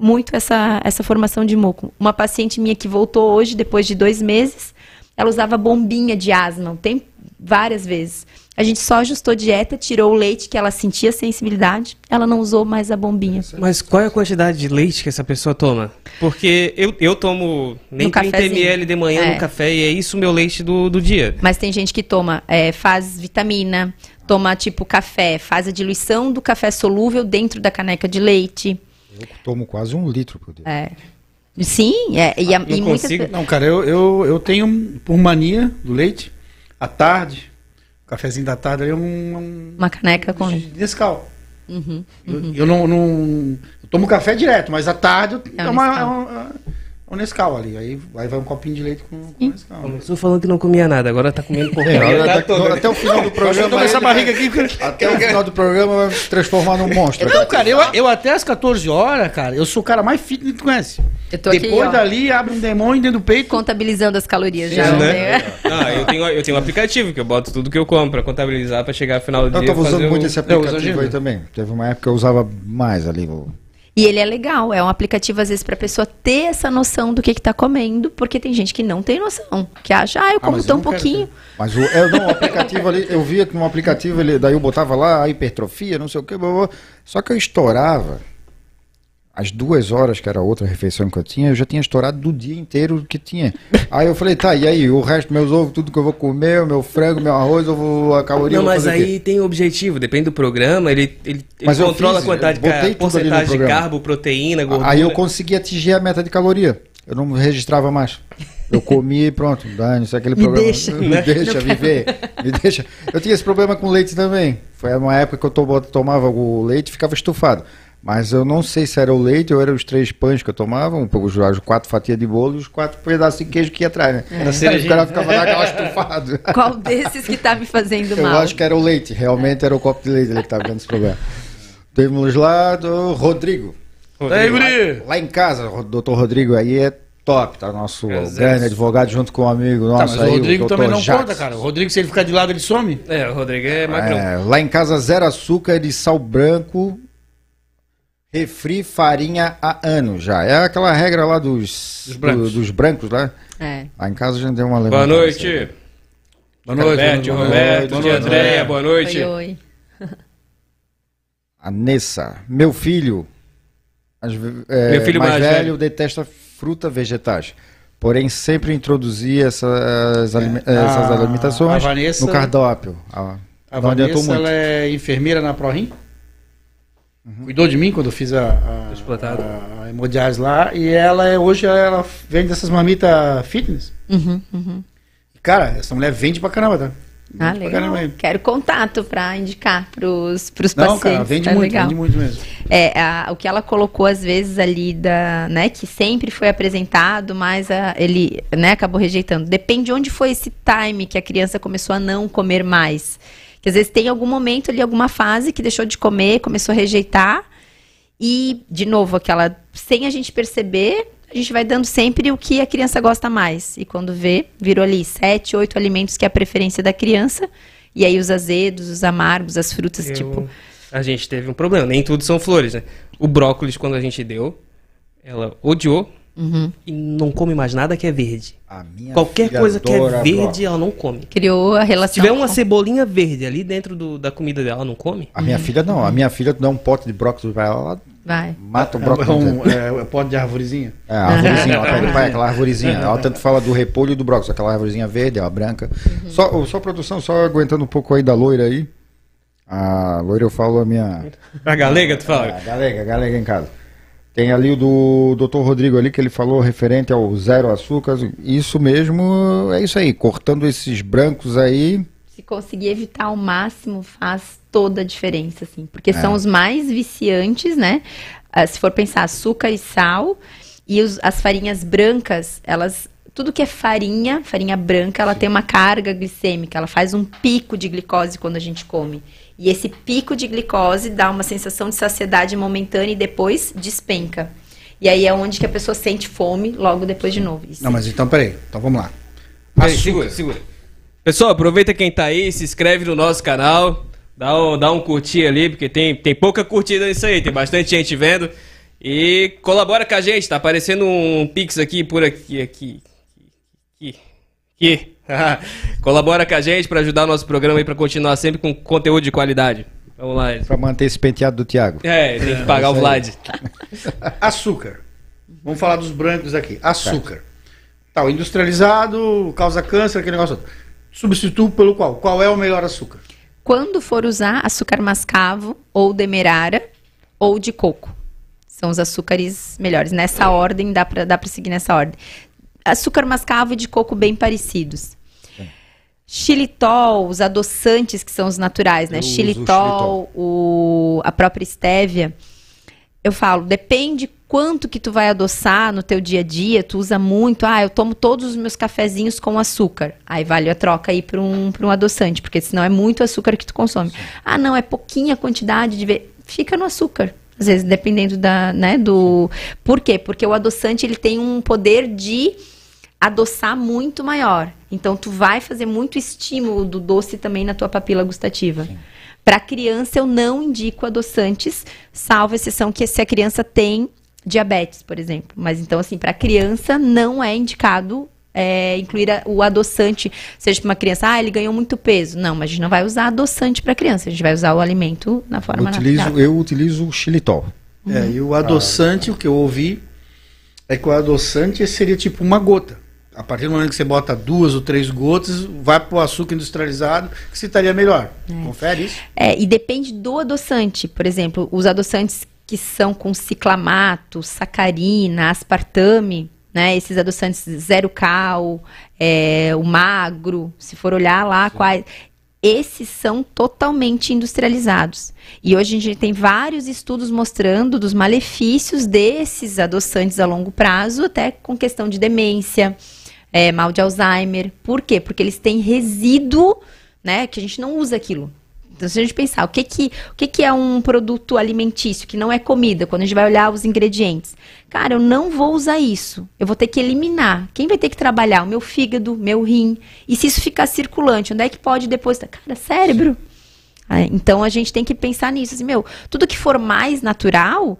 muito essa, essa formação de muco. Uma paciente minha que voltou hoje, depois de dois meses, ela usava bombinha de asma, tem várias vezes. A gente só ajustou dieta, tirou o leite que ela sentia sensibilidade, ela não usou mais a bombinha. Mas qual é a quantidade de leite que essa pessoa toma? Porque eu, eu tomo nem No 30 cafezinho. ml de manhã É. no café e é isso o meu leite do, do dia. Mas tem gente que toma, é, faz vitamina, toma tipo café, faz a diluição do café solúvel dentro da caneca de leite. Eu tomo quase um litro por dia. É. Sim, é, e, a, Não e muitas Não, cara, eu, eu, eu tenho por mania do leite, à tarde, o cafezinho da tarde ali é um, um uma caneca com de. Nescau. Uhum. Eu, eu não, não- eu tomo café direto, mas à tarde eu É tomo Nescau. é um, é um Nescau ali. Aí, aí vai um copinho de leite com, com Nescau. Começou falando que não comia nada, agora tá comendo pouco. É, Tá até, até o final do (laughs) Eu programa. tô essa barriga aqui. (laughs) Até o final do programa vai se transformar num monstro. Não, cara, eu, eu até às 14 horas, cara, eu sou o cara mais fitness que tu conhece. Eu tô aqui, Depois ó. dali, abre um demônio dentro do peito. Contabilizando as calorias já. Isso, né? né? Ah, eu tenho, eu tenho um aplicativo que eu boto tudo que eu como pra contabilizar pra chegar ao final do Eu dia. tava fazer usando o- muito esse Eu aplicativo aí também. Teve uma época que eu usava mais ali. o- E ele é legal, é um aplicativo às vezes pra pessoa ter essa noção do que que tá comendo, porque tem gente que não tem noção, que acha, ah, eu como mas eu tão quero pouquinho. Mas o, eu, não, o aplicativo ali, eu via que no aplicativo, ele, daí eu botava lá a hipertrofia, não sei o que, blá, blá, blá. só que eu estourava. As duas horas, que era a outra refeição que eu tinha, eu já tinha estourado do dia inteiro que tinha. Aí eu falei, tá, e aí, o resto, meus ovos, tudo que eu vou comer, o meu frango, meu arroz, eu vou, a caloria, Não, mas aí tem objetivo, depende do programa, ele, ele, ele Mas eu controla fiz, a quantidade de porcentagem de carbo, proteína, gordura. Aí eu consegui atingir a meta de caloria. Eu não registrava mais. Eu comia e pronto, dane-se aquele Me programa. deixa. Me Né? (laughs) deixa viver. Me deixa. Eu tinha esse problema com leite também. Foi uma época que eu to- tomava o leite e ficava estufado. Mas eu não sei se era o leite ou eram os três pães que eu tomava, um pouco, as quatro fatias de bolo e os quatro pedaços de queijo que ia atrás, né? Da Aí o cara ficava daquela estufado. (laughs) Qual desses que tá me fazendo Eu mal? acho que era o leite, realmente era o copo de leite que estava dando esse problema. Temos lá do Rodrigo. Aí, guri! Lá em casa, o doutor Rodrigo aí é top, tá? Nosso Exército. grande advogado junto com um amigo Tá, nosso mas aí, o Rodrigo doutor também não conta, cara. O Rodrigo, se ele ficar de lado, ele some. É, o Rodrigo é magrão. É, lá em casa, zero açúcar de sal branco, refri, farinha há anos já. É aquela regra lá dos, Dos brancos. do- dos brancos lá. É. Lá em casa a gente deu uma Boa levantada. noite. Boa noite, Roberto, boa noite. Roberto, Boa noite. Andréia, boa noite. Oi, oi. (laughs) A Nessa, meu filho, as é, Meu filho mais, mais velho, velho. detesta fruta vegetais. Porém, sempre introduzia essas, alime- A- essas alimentações a Vanessa- no cardápio. A, A Vanessa, ela é enfermeira na ProRim. Cuidou de mim quando eu fiz a, a, a, a hemodiálise lá. E ela é, hoje ela vende essas marmitas fitness. Uhum, uhum. Cara, essa mulher vende pra caramba, tá? Ah, legal. caramba. Quero contato para indicar pros, pros Não, pacientes. cara, vende tá muito, legal. vende muito mesmo. É, a- o que ela colocou às vezes ali da, né, que sempre foi apresentado, mas a- ele, né, acabou rejeitando. Depende onde foi esse time que a criança começou a não comer mais. Que às vezes tem algum momento ali, alguma fase que deixou de comer, começou a rejeitar. E, de novo, aquela, sem a gente perceber, a gente vai dando sempre o que a criança gosta mais. E quando vê, virou ali sete, oito alimentos que é a preferência da criança. E aí os azedos, os amargos, as frutas, Eu- tipo, A gente teve um problema. Nem tudo são flores, né? O brócolis, quando a gente deu, ela odiou uhum. e não come mais nada que é verde. A minha Qualquer coisa que é verde, ela não come. criou a Se relação. tiver uma com- cebolinha verde ali dentro do- da comida dela, ela não come? A minha filha não. A minha filha tu dá um pote de brócolis pra ela, ela Vai. mata o É brócolis. um é, é pote de arvorezinha. É, a arvorezinha, ela pega pai, aquela arvorezinha. Ela tanto fala do repolho e do brócolis, aquela arvorezinha verde, ela branca. Só, ô, só produção, só aguentando um pouco aí da loira aí. A loira eu falo a minha. A galega, tu fala? A galega, a galega em casa. Tem ali o do Dr. Rodrigo ali que ele falou referente ao zero açúcar. Isso mesmo, é isso aí. Cortando esses brancos aí. Se conseguir evitar ao máximo, faz toda a diferença, assim. Porque É. são os mais viciantes, né? Ah, se for pensar açúcar e sal. E os- as farinhas brancas, elas. Tudo que é farinha, farinha branca, ela tem uma carga glicêmica, ela faz um pico de glicose quando a gente come. E esse pico de glicose dá uma sensação de saciedade momentânea e depois despenca. E aí é onde que a pessoa sente fome logo depois de novo. Isso. Não, mas então, peraí. Então vamos lá. Peraí, segura, segura. Pessoal, aproveita quem tá aí, se inscreve no nosso canal, dá um, dá um curtir ali, porque tem, tem pouca curtida nisso aí, tem bastante gente vendo. E colabora com a gente, tá aparecendo um Pix aqui, por aqui, aqui, aqui, aqui. (laughs) colabora com a gente pra ajudar o nosso programa aí, pra continuar sempre com conteúdo de qualidade. Vamos lá. Pra manter esse penteado do Thiago. É, tem que pagar o. Vlad. (laughs) Açúcar. Vamos falar dos brancos aqui. Açúcar. Tá, industrializado causa câncer, aquele negócio. Substituo pelo qual? Qual é o melhor açúcar? Quando for usar açúcar mascavo ou demerara ou de coco. São os açúcares melhores. Nessa ordem, dá pra, dá pra seguir nessa ordem. Açúcar mascavo e de coco bem parecidos. Xilitol, os adoçantes que são os naturais, né? Eu Xilitol, o, a própria estévia. Eu falo, depende quanto que tu vai adoçar no teu dia a dia, tu usa muito, ah, eu tomo todos os meus cafezinhos com açúcar. Aí vale a troca aí para um, pra um adoçante, porque senão é muito açúcar que tu consome. Ah, não, é pouquinha quantidade de ver. Fica no açúcar. Às vezes, dependendo da, né, do... Por quê? Porque o adoçante, ele tem um poder de adoçar muito maior. Então, tu vai fazer muito estímulo do doce também na tua papila gustativa. Para criança, eu não indico adoçantes, salvo exceção que se a criança tem diabetes, por exemplo. Mas então, assim, para criança não é indicado é, incluir a- o adoçante, seja para uma criança, ah, ele ganhou muito peso. Não, mas a gente não vai usar adoçante para criança, a gente vai usar o alimento na Eu forma utilizo, natural. eu utilizo o xilitol. É, e o adoçante, o que eu ouvi, é que o adoçante seria tipo uma gota. A partir do momento que você bota duas ou três gotas, vai pro açúcar industrializado, que se estaria melhor. Confere isso. É, e depende do adoçante. Por exemplo, os adoçantes que são com ciclamato, sacarina, aspartame, né? Esses adoçantes zero cal, é, o magro, se for olhar lá quais. Esses são totalmente industrializados. E hoje a gente tem vários estudos mostrando dos malefícios desses adoçantes a longo prazo, até com questão de demência, é, mal de Alzheimer. Por quê? Porque eles têm resíduo, né? Que a gente não usa aquilo. Então, se a gente pensar, o que que, o que que é um produto alimentício que não é comida, quando a gente vai olhar os ingredientes? Cara, eu não vou usar isso. Eu vou ter que eliminar. Quem vai ter que trabalhar? O meu fígado, meu rim. E se isso ficar circulante, onde é que pode depositar? Cara, cérebro. Ah, Então a gente tem que pensar nisso. Assim, meu, tudo que for mais natural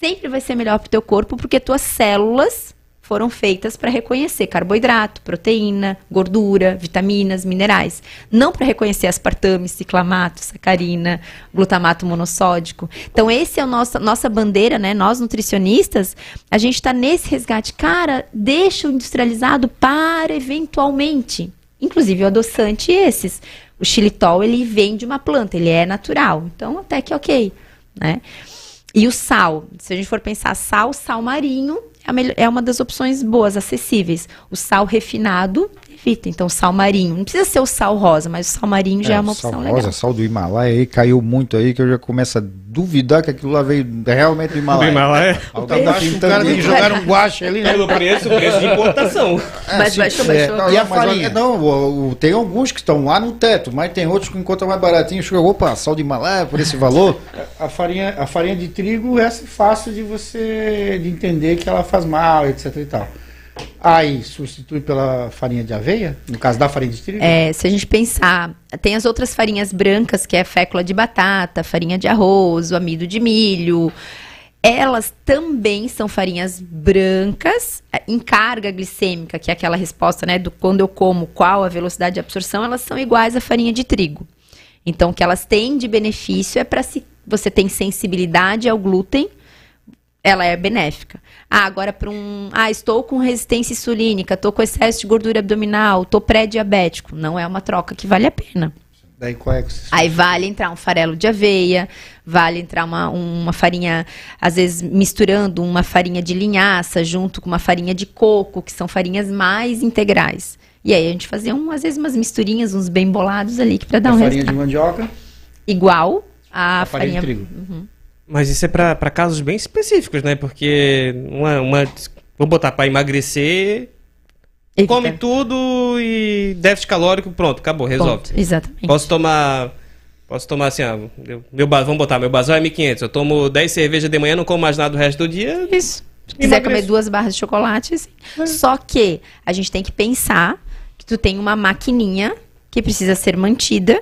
sempre vai ser melhor para o teu corpo, porque tuas células foram feitas para reconhecer carboidrato, proteína, gordura, vitaminas, minerais. Não para reconhecer aspartame, ciclamato, sacarina, glutamato monossódico. Então, esse é a nossa, nossa bandeira, né? Nós nutricionistas, a gente está nesse resgate. Cara, deixa o industrializado para eventualmente. Inclusive o adoçante esses. O xilitol, ele vem de uma planta, ele é natural. Então, até que ok, né? E o sal, se a gente for pensar sal, sal marinho é, é uma das opções boas, acessíveis. O sal refinado, evita. Então, sal marinho. Não precisa ser o sal rosa, mas o sal marinho já é, uma opção sal legal. rosa, sal do Himalaia aí caiu muito aí que eu já começo a duvidar que aquilo lá veio realmente do Do Himalaia. Himalaia. Alguém o pintando cara tem que de- jogar um guache ali, né? Pelo preço, preço de importação. Mas baixou, baixou. Não, E a não, mas, farinha? Não, o- o- tem alguns que estão lá no teto, mas tem outros que encontram mais baratinho. Chega, opa, sal de Himalaia por esse valor. A farinha, a farinha de trigo é fácil de você de entender que ela faz mal, etc e tal. Aí substitui pela farinha de aveia, no caso da farinha de trigo. É, se a gente pensar, tem as outras farinhas brancas, que é fécula de batata, farinha de arroz, o amido de milho. Elas também são farinhas brancas, é, em carga glicêmica, que é aquela resposta, né, do quando eu como, qual a velocidade de absorção, elas são iguais à farinha de trigo. Então, o que elas têm de benefício é para se você tem sensibilidade ao glúten, ela é benéfica. Ah, agora para um, ah, estou com resistência insulínica, estou com excesso de gordura abdominal, estou pré-diabético, não é uma troca que vale a pena. Daí qual é que você Aí vale entrar um farelo de aveia, vale entrar uma, uma farinha, às vezes misturando uma farinha de linhaça junto com uma farinha de coco, que são farinhas mais integrais. E aí a gente fazia, um, às vezes, umas misturinhas, uns bem bolados ali, para dar a um farinha de resultado. mandioca, Igual a, a farinha farinha. de trigo. Mas isso é pra casos bem específicos, né? Porque uma, uma vou botar pra emagrecer, Evita. come tudo e déficit calórico, pronto, acabou, resolve. Ponto. Exatamente. Posso tomar. Posso tomar assim, ó. eu- meu, vamos botar, meu basal é 1500. Eu tomo 10 cervejas de manhã, não como mais nada o resto do dia. Isso. Se quiser comer duas barras de chocolate, sim. É. Só que a gente tem que pensar que tu tem uma maquininha que precisa ser mantida,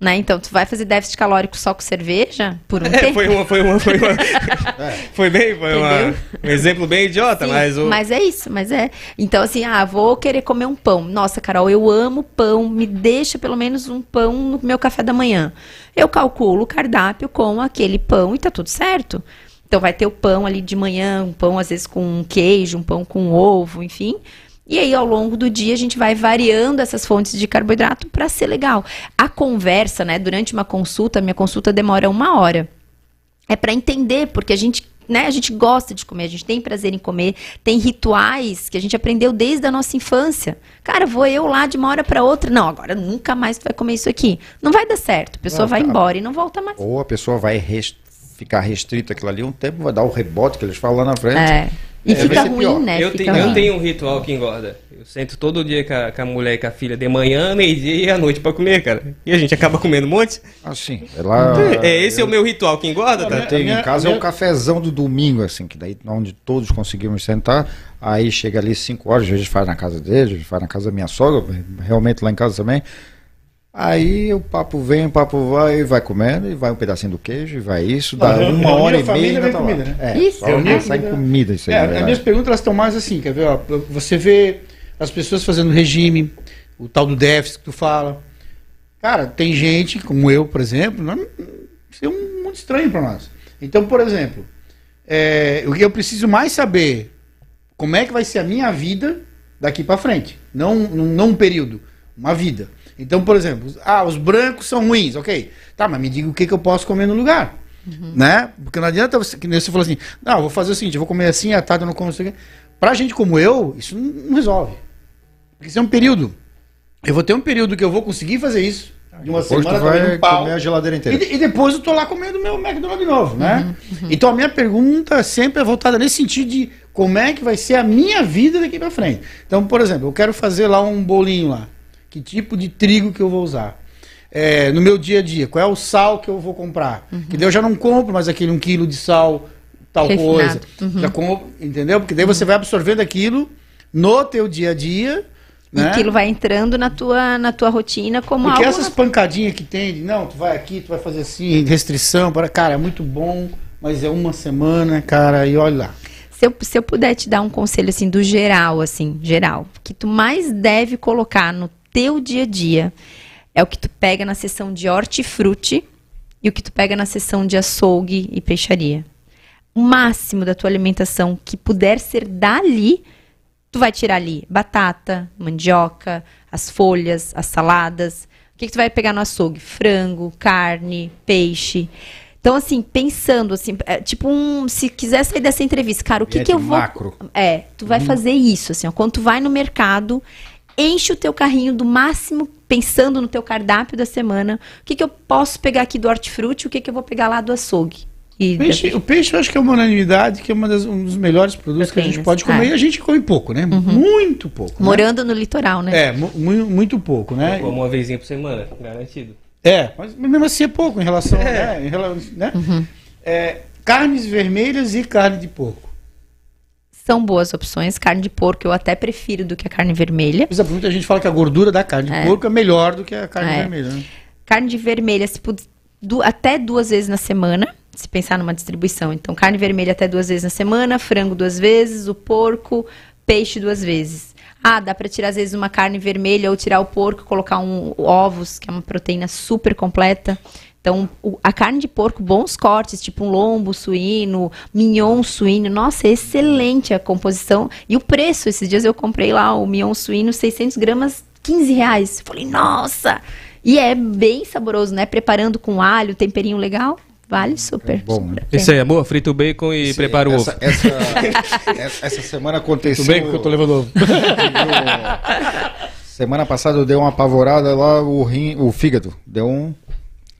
né? Então, tu vai fazer déficit calórico só com cerveja por um É, tempo. foi uma, foi uma, foi uma. (laughs) foi bem, foi uma, um exemplo bem idiota, Sim, mas o. mas é isso, mas é. Então, assim, ah, vou querer comer um pão. Nossa, Carol, eu amo pão. Me deixa pelo menos um pão no meu café da manhã. Eu calculo o cardápio com aquele pão e tá tudo certo. Então, vai ter o pão ali de manhã, um pão às vezes com queijo, um pão com ovo, enfim. E aí, ao longo do dia, a gente vai variando essas fontes de carboidrato para ser legal. A conversa, né, durante uma consulta, minha consulta demora uma hora é para entender, porque a gente, né, a gente gosta de comer, a gente tem prazer em comer, tem rituais que a gente aprendeu desde a nossa infância. Cara, vou eu lá de uma hora para outra, não, agora nunca mais tu vai comer isso aqui. Não vai dar certo. A pessoa Não, vai tá. embora e não volta mais. Ou a pessoa vai res- ficar restrita aquilo ali um tempo, vai dar o rebote que eles falam lá na frente. É. E É, fica ruim, pior. né? eu, fica tenho, ruim. eu tenho um ritual que engorda. Eu sento todo dia com a, com a mulher e com a filha de manhã, meio-dia e à noite pra comer, cara. E a gente acaba comendo um monte. Assim, é lá. é, esse é o meu ritual que engorda, Eu tá? tenho minha- em casa a é minha- o cafezão do domingo, assim, que daí onde todos conseguimos sentar. Aí chega ali 5 horas, às vezes faz na casa dele, às vezes faz na casa da minha sogra, realmente lá em casa também. Aí o papo vem, o papo vai, vai comendo, e vai um pedacinho do queijo, e vai isso, dá Não, uma hora e meia. vem tá comida, né? É, Isso, só reunir sai comida. comida isso aí. É, as minhas perguntas elas estão mais assim, quer ver? Ó, você vê as pessoas fazendo regime, o tal do déficit que tu fala. Cara, tem gente, como eu, por exemplo, não, isso é um muito estranho para nós. Então, por exemplo, é, o que eu preciso mais saber como é que vai ser a minha vida daqui para frente. Não, não, não um período, uma vida. Então, por exemplo, ah, os brancos são ruins, ok. Tá, mas me diga o que, que eu posso comer no lugar. Né? Porque não adianta você, que nem você falou assim, não, eu vou fazer o seguinte, eu vou comer assim, à tarde eu não como isso aqui. Pra gente como eu, isso não, resolve. Porque isso é um período. Eu vou ter um período que eu vou conseguir fazer isso. De uma Depois semana vai um pau. comer a geladeira E, inteira. de- e depois eu tô lá comendo meu McDonald's de novo, né? Então a minha pergunta sempre é voltada nesse sentido de como é que vai ser a minha vida daqui pra frente. Então, por exemplo, eu quero fazer lá um bolinho lá. Que tipo de trigo que eu vou usar? É, no meu dia a dia, qual é o sal que eu vou comprar? Que daí eu já não compro mais aquele um quilo de sal, tal Refinado. coisa. Já compro, entendeu? Porque daí você vai absorvendo aquilo no teu dia a dia. E né? aquilo vai entrando na tua, na tua rotina como Porque algo essas pancadinhas que tem, de, não, tu vai aqui, tu vai fazer assim, restrição, para, cara, é muito bom, mas é uma semana, cara, e olha lá. Se eu, se eu puder te dar um conselho assim do geral, assim, geral, que tu mais deve colocar no teu dia a dia é o que tu pega na seção de hortifruti e o que tu pega na seção de açougue e peixaria. O máximo da tua alimentação que puder ser dali, tu vai tirar ali batata, mandioca, as folhas, as saladas. O que, que tu vai pegar no açougue? Frango, carne, peixe. Então, assim, pensando, assim, é, tipo um. Se quiser sair dessa entrevista, cara, o que, Dieta que eu vou. macro. É, tu vai fazer isso, assim, ó. Quando tu vai no mercado, enche o teu carrinho do máximo, pensando no teu cardápio da semana. O que, que eu posso pegar aqui do hortifruti, o que, que eu vou pegar lá do açougue. E Peixe- o peixe eu acho que é uma unanimidade, que é uma das- um dos melhores produtos que a gente pode comer. é. E a gente come pouco, né? Muito pouco. né? morando no litoral, né? É, mu- mu- muito pouco, né? Como uma vezinha por semana, garantido. É, mas mesmo assim é pouco em relação. É. em relação né? Uhum. É, carnes vermelhas e carne de porco. São boas opções. Carne de porco eu até prefiro do que a carne vermelha. Por exemplo, muita gente fala que a gordura da carne de É. porco é melhor do que a carne É. vermelha. Né? Carne de vermelha, se pud- du- até duas vezes na semana, se pensar numa distribuição. Então, carne vermelha até duas vezes na semana, frango duas vezes, o porco, peixe duas vezes. Ah, dá pra tirar às vezes uma carne vermelha ou tirar o porco, colocar um ovos, que é uma proteína super completa. Então, o- a carne de porco, bons cortes, tipo um lombo suíno, mignon suíno. Nossa, é excelente a composição. E o preço, esses dias eu comprei lá o mignon suíno, 600 gramas, 15 reais. Falei, nossa! E é bem saboroso, né? Preparando com alho, temperinho legal, vale super. bom, super né? Isso aí, amor. Frita o bacon e Esse- prepara o ovo. essa, essa, (laughs) essa, essa semana aconteceu. Tudo bem que eu tô levando ovo. (laughs) Semana passada eu dei uma apavorada lá, o, rim, o fígado. Deu um.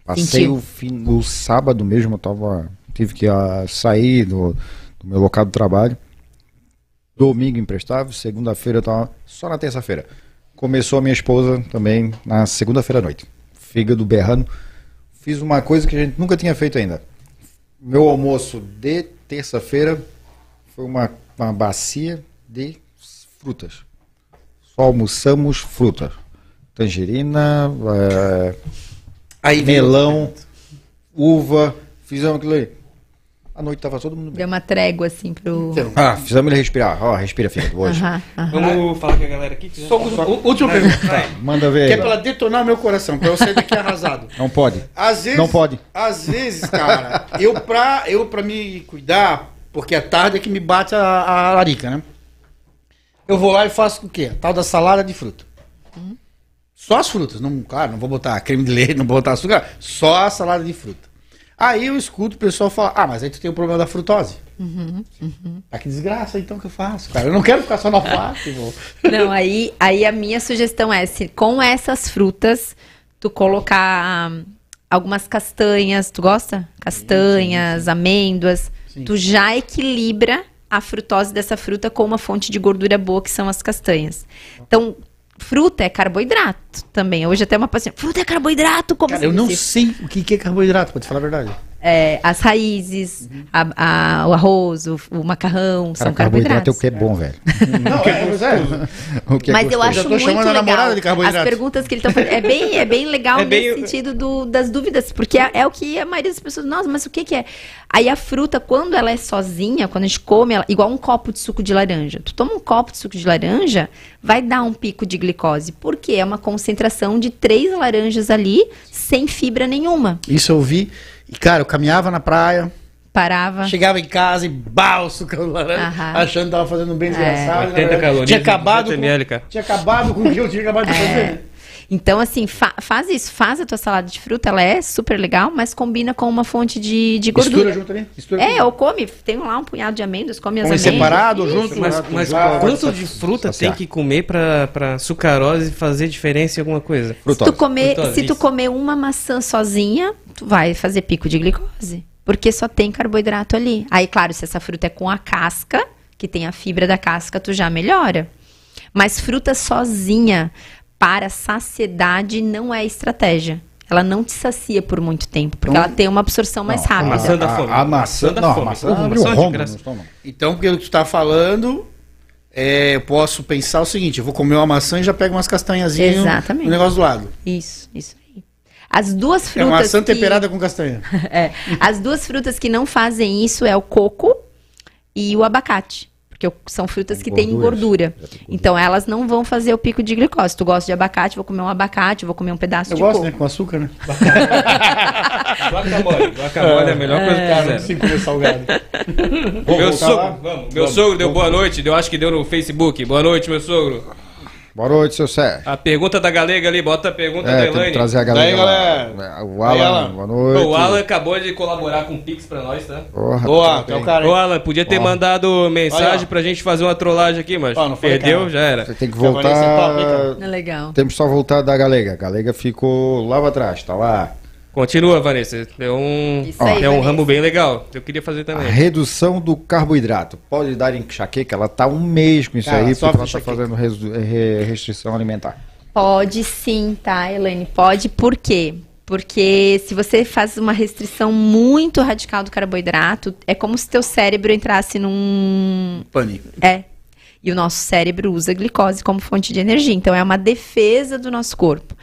Passei o, fim, o sábado mesmo, eu tava. Tive que ah, sair do, do meu local de trabalho. Domingo imprestável, segunda-feira eu tava. Só na terça-feira. Começou a minha esposa também na segunda-feira à noite. Fígado berrando. Fiz uma coisa que a gente nunca tinha feito ainda. Meu almoço de terça-feira foi uma, uma bacia de frutas. Só almoçamos frutas. Tangerina, eh, Aí melão, uva. Fizemos aquilo aí. À noite tava todo mundo bem. Deu uma trégua, assim, pro... Então, Ah, fizemos ele respirar. Ó, respira, filho, hoje. Aham, aham. Vamos falar com a galera aqui. que já- só, u- última pergunta. Tá. Manda ver Que é pra ela detonar o meu coração, pra eu sair daqui arrasado. (laughs) Não pode. Às vezes, Não pode. Às vezes, cara, eu pra, eu pra me cuidar, porque é tarde é que me bate a, a larica, né? Eu vou lá e faço o quê? A tal da salada de fruta. Só as frutas, não, claro, não vou botar creme de leite, (laughs) não vou botar açúcar, só a salada de fruta. Aí eu escuto o pessoal falar, ah, mas aí tu tem o problema da frutose. Ah, que desgraça então que eu faço, cara. Eu não quero ficar só no alface. (laughs) Não, aí, aí a minha sugestão é, se com essas frutas, tu colocar hum, algumas castanhas, tu gosta? Castanhas, amêndoas, Sim. tu já equilibra a frutose dessa fruta com uma fonte de gordura boa, que são as castanhas. Então, fruta é carboidrato também. Hoje até uma paciente, fruta é carboidrato, como Cara, assim? eu não sei o que que é carboidrato, pra te falar a verdade. É, as raízes, a- a- o arroz, o, o macarrão, Cara, são carboidrato é o carboidratos. que é bom, velho. Não, (laughs) é, mas é. O que é Mas eu gostoso. acho Já tô muito chamando a legal. namorada de carboidrato. As perguntas que ele estão fazendo. É bem, é bem legal É bem- nesse sentido do- das dúvidas, porque é, é o que a maioria das pessoas. Nossa, mas o que, que é? Aí a fruta, quando ela é sozinha, quando a gente come, ela, igual um copo de suco de laranja. Tu toma um copo de suco de laranja, vai dar um pico de glicose. Por quê? É uma concentração de três laranjas ali, sem fibra nenhuma. Isso eu vi. E, cara, eu caminhava na praia, Parava. chegava em casa e bal, sucando laranja, achando que tava fazendo bem desgraçado. 80 na verdade, calorias, Tinha acabado, 200 com, tinha acabado com o que eu tinha acabado de fazer. Então, assim, fa- faz isso, faz a tua salada de fruta, ela é super legal, mas combina com uma fonte de, de gordura. Mistura junto ali. Mistura É, junto. ou come, tem lá um punhado de amêndoas, come as Come amêndoas. separado, Isso. junto. Mas, mas quanto de fruta tem Saciar. que comer pra, pra sucarose fazer diferença em alguma coisa? Se tu, Frutose. comer, Frutose, se tu comer uma maçã sozinha, tu vai fazer pico de glicose. Porque só tem carboidrato ali. Aí, claro, se essa fruta é com a casca, que tem a fibra da casca, tu já melhora. Mas fruta sozinha para saciedade não é estratégia. Ela não te sacia por muito tempo, porque Então- ela tem uma absorção mais Não, rápida. maçã da fome. A, a maçã, da não, fome. a maçã rombo estômago. Então, pelo que tu tá falando, é, eu posso pensar o seguinte: eu vou comer uma maçã e já pego umas castanhazinhas Exatamente. no negócio do lado. Isso, isso. As duas É frutas. uma maçã que- temperada com castanha. (laughs) É. As duas frutas que não fazem isso é o coco e o abacate. Porque são frutas Com que têm gorduras. gordura. Então elas não vão fazer o pico de glicose. Se tu gosta de abacate, vou comer um abacate, vou comer um pedaço Eu de gosto, coco. né? Com açúcar, né? (laughs) Guacamole. Guacamole é a melhor coisa que Cara, não fizeram. consigo comer salgado. Meu sogro, vamos. Meu sogro deu boa noite, eu acho que deu no Facebook. Boa noite, meu sogro. Boa noite, seu Sérgio. A pergunta da galega ali, bota a pergunta É, da tem que Elaine. trazer a galera. Daí, galera. O Alan, Alan. boa noite. O Alan acabou de colaborar com o Pix pra nós, tá? Porra, Boa, tá tem o cara aí. Ô Alan, podia ter Ó. mandado mensagem Olha, pra gente fazer uma trollagem aqui, mas Ó, não foi, perdeu, cara. já era. Você tem que é voltar. é legal. Temos só voltar da Galega. A Galega ficou lá pra trás, tá lá. Continua, Vanessa. Deu um, Isso aí, deu um Vanessa. ramo bem legal. Eu queria fazer A também. redução do carboidrato. Pode dar enxaqueca? Ela tá um mês com isso Cara, aí, porque ela tá enxaqueca. fazendo re- restrição alimentar. Pode sim, tá, Elaine? Pode, por quê? Porque se você faz uma restrição muito radical do carboidrato, é como se teu cérebro entrasse num. Pânico. É. E o nosso cérebro usa a glicose como fonte de energia. Então, é uma defesa do nosso corpo.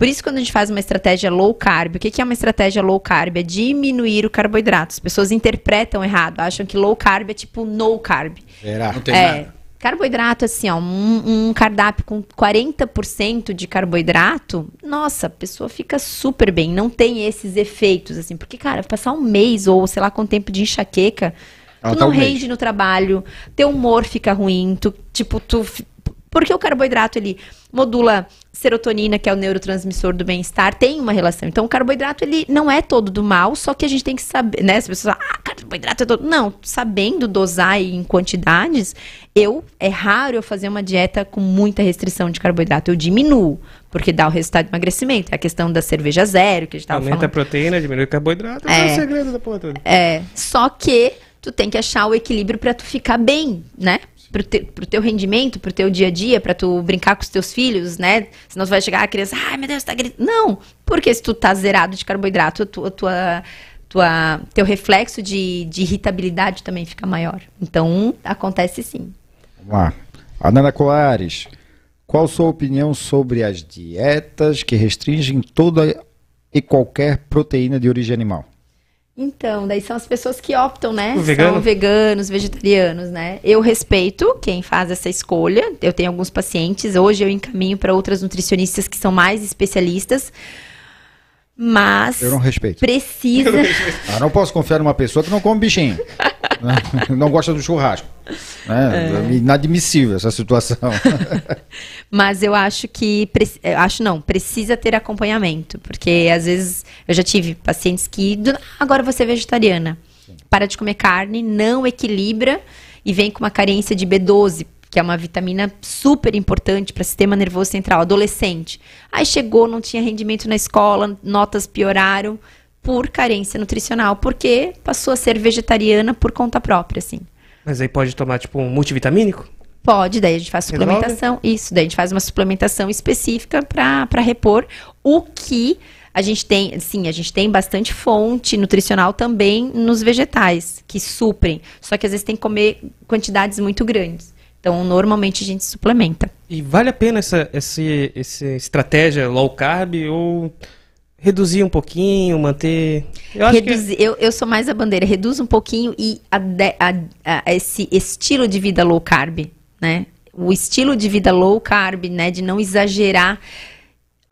Por isso, quando a gente faz uma estratégia low carb, o que que é uma estratégia low carb? É diminuir o carboidrato. As pessoas interpretam errado, acham que low carb é tipo no carb. Será? Não tem É, nada. carboidrato, assim, ó, um, um cardápio com 40% de carboidrato, nossa, a pessoa fica super bem, não tem esses efeitos, assim, porque, cara, passar um mês ou sei lá quanto tempo de enxaqueca, tu tá não um mês. rende no trabalho, teu humor fica ruim, tu, tipo, tu. Porque o carboidrato, ele modula serotonina, que é o neurotransmissor do bem-estar, tem uma relação. Então, o carboidrato, ele não é todo do mal, só que a gente tem que saber, né? As pessoas falam, ah, carboidrato é todo... Não, sabendo dosar em quantidades, eu, é raro eu fazer uma dieta com muita restrição de carboidrato. Eu diminuo, porque dá o resultado de emagrecimento. É a questão da cerveja zero, que a gente tava Aumenta a falando. proteína, diminui o carboidrato. É. É o segredo da porra toda. É, só que tu tem que achar o equilíbrio pra tu ficar bem, né? Pro, te, pro teu rendimento, pro teu dia a dia, pra tu brincar com os teus filhos, né? Senão tu vai chegar a criança, ai meu Deus, tá gritando. Não, porque se tu tá zerado de carboidrato, tua, tua, tua, teu reflexo de, de irritabilidade também fica maior. Então, acontece sim. Vamos lá. Ananda Colares, qual sua opinião sobre as dietas que restringem toda e qualquer proteína de origem animal? Então, daí são as pessoas que optam, né? Vegano? São veganos, vegetarianos, né? Eu respeito quem faz essa escolha. Eu tenho alguns pacientes, hoje eu encaminho para outras nutricionistas que são mais especialistas. Mas Eu não respeito. precisa. Eu (laughs) não posso confiar numa pessoa que não come bichinho. (laughs) né? (laughs) não gosta do churrasco. Né? É. Inadmissível essa situação. (laughs) Mas eu acho que. eu Acho não, precisa ter acompanhamento. Porque às vezes eu já tive pacientes que. Agora você é vegetariana. Para de comer carne, não equilibra e vem com uma carência de B12, que é uma vitamina super importante para o sistema nervoso central, adolescente. Aí chegou, não tinha rendimento na escola, notas pioraram por carência nutricional, porque passou a ser vegetariana por conta própria, assim. Mas aí pode tomar, tipo, um multivitamínico? Pode, daí a gente faz Resolve? suplementação. Isso, daí a gente faz uma suplementação específica para repor o que a gente tem, sim, a gente tem bastante fonte nutricional também nos vegetais que suprem, só que às vezes tem que comer quantidades muito grandes. Então, normalmente a gente suplementa. E vale a pena essa, esse, essa estratégia low carb ou reduzir um pouquinho, manter... Eu acho Reduzir- eu, eu sou mais a bandeira, reduz um pouquinho e a- a- esse estilo de vida low carb, né? O estilo de vida low carb, né? De não exagerar.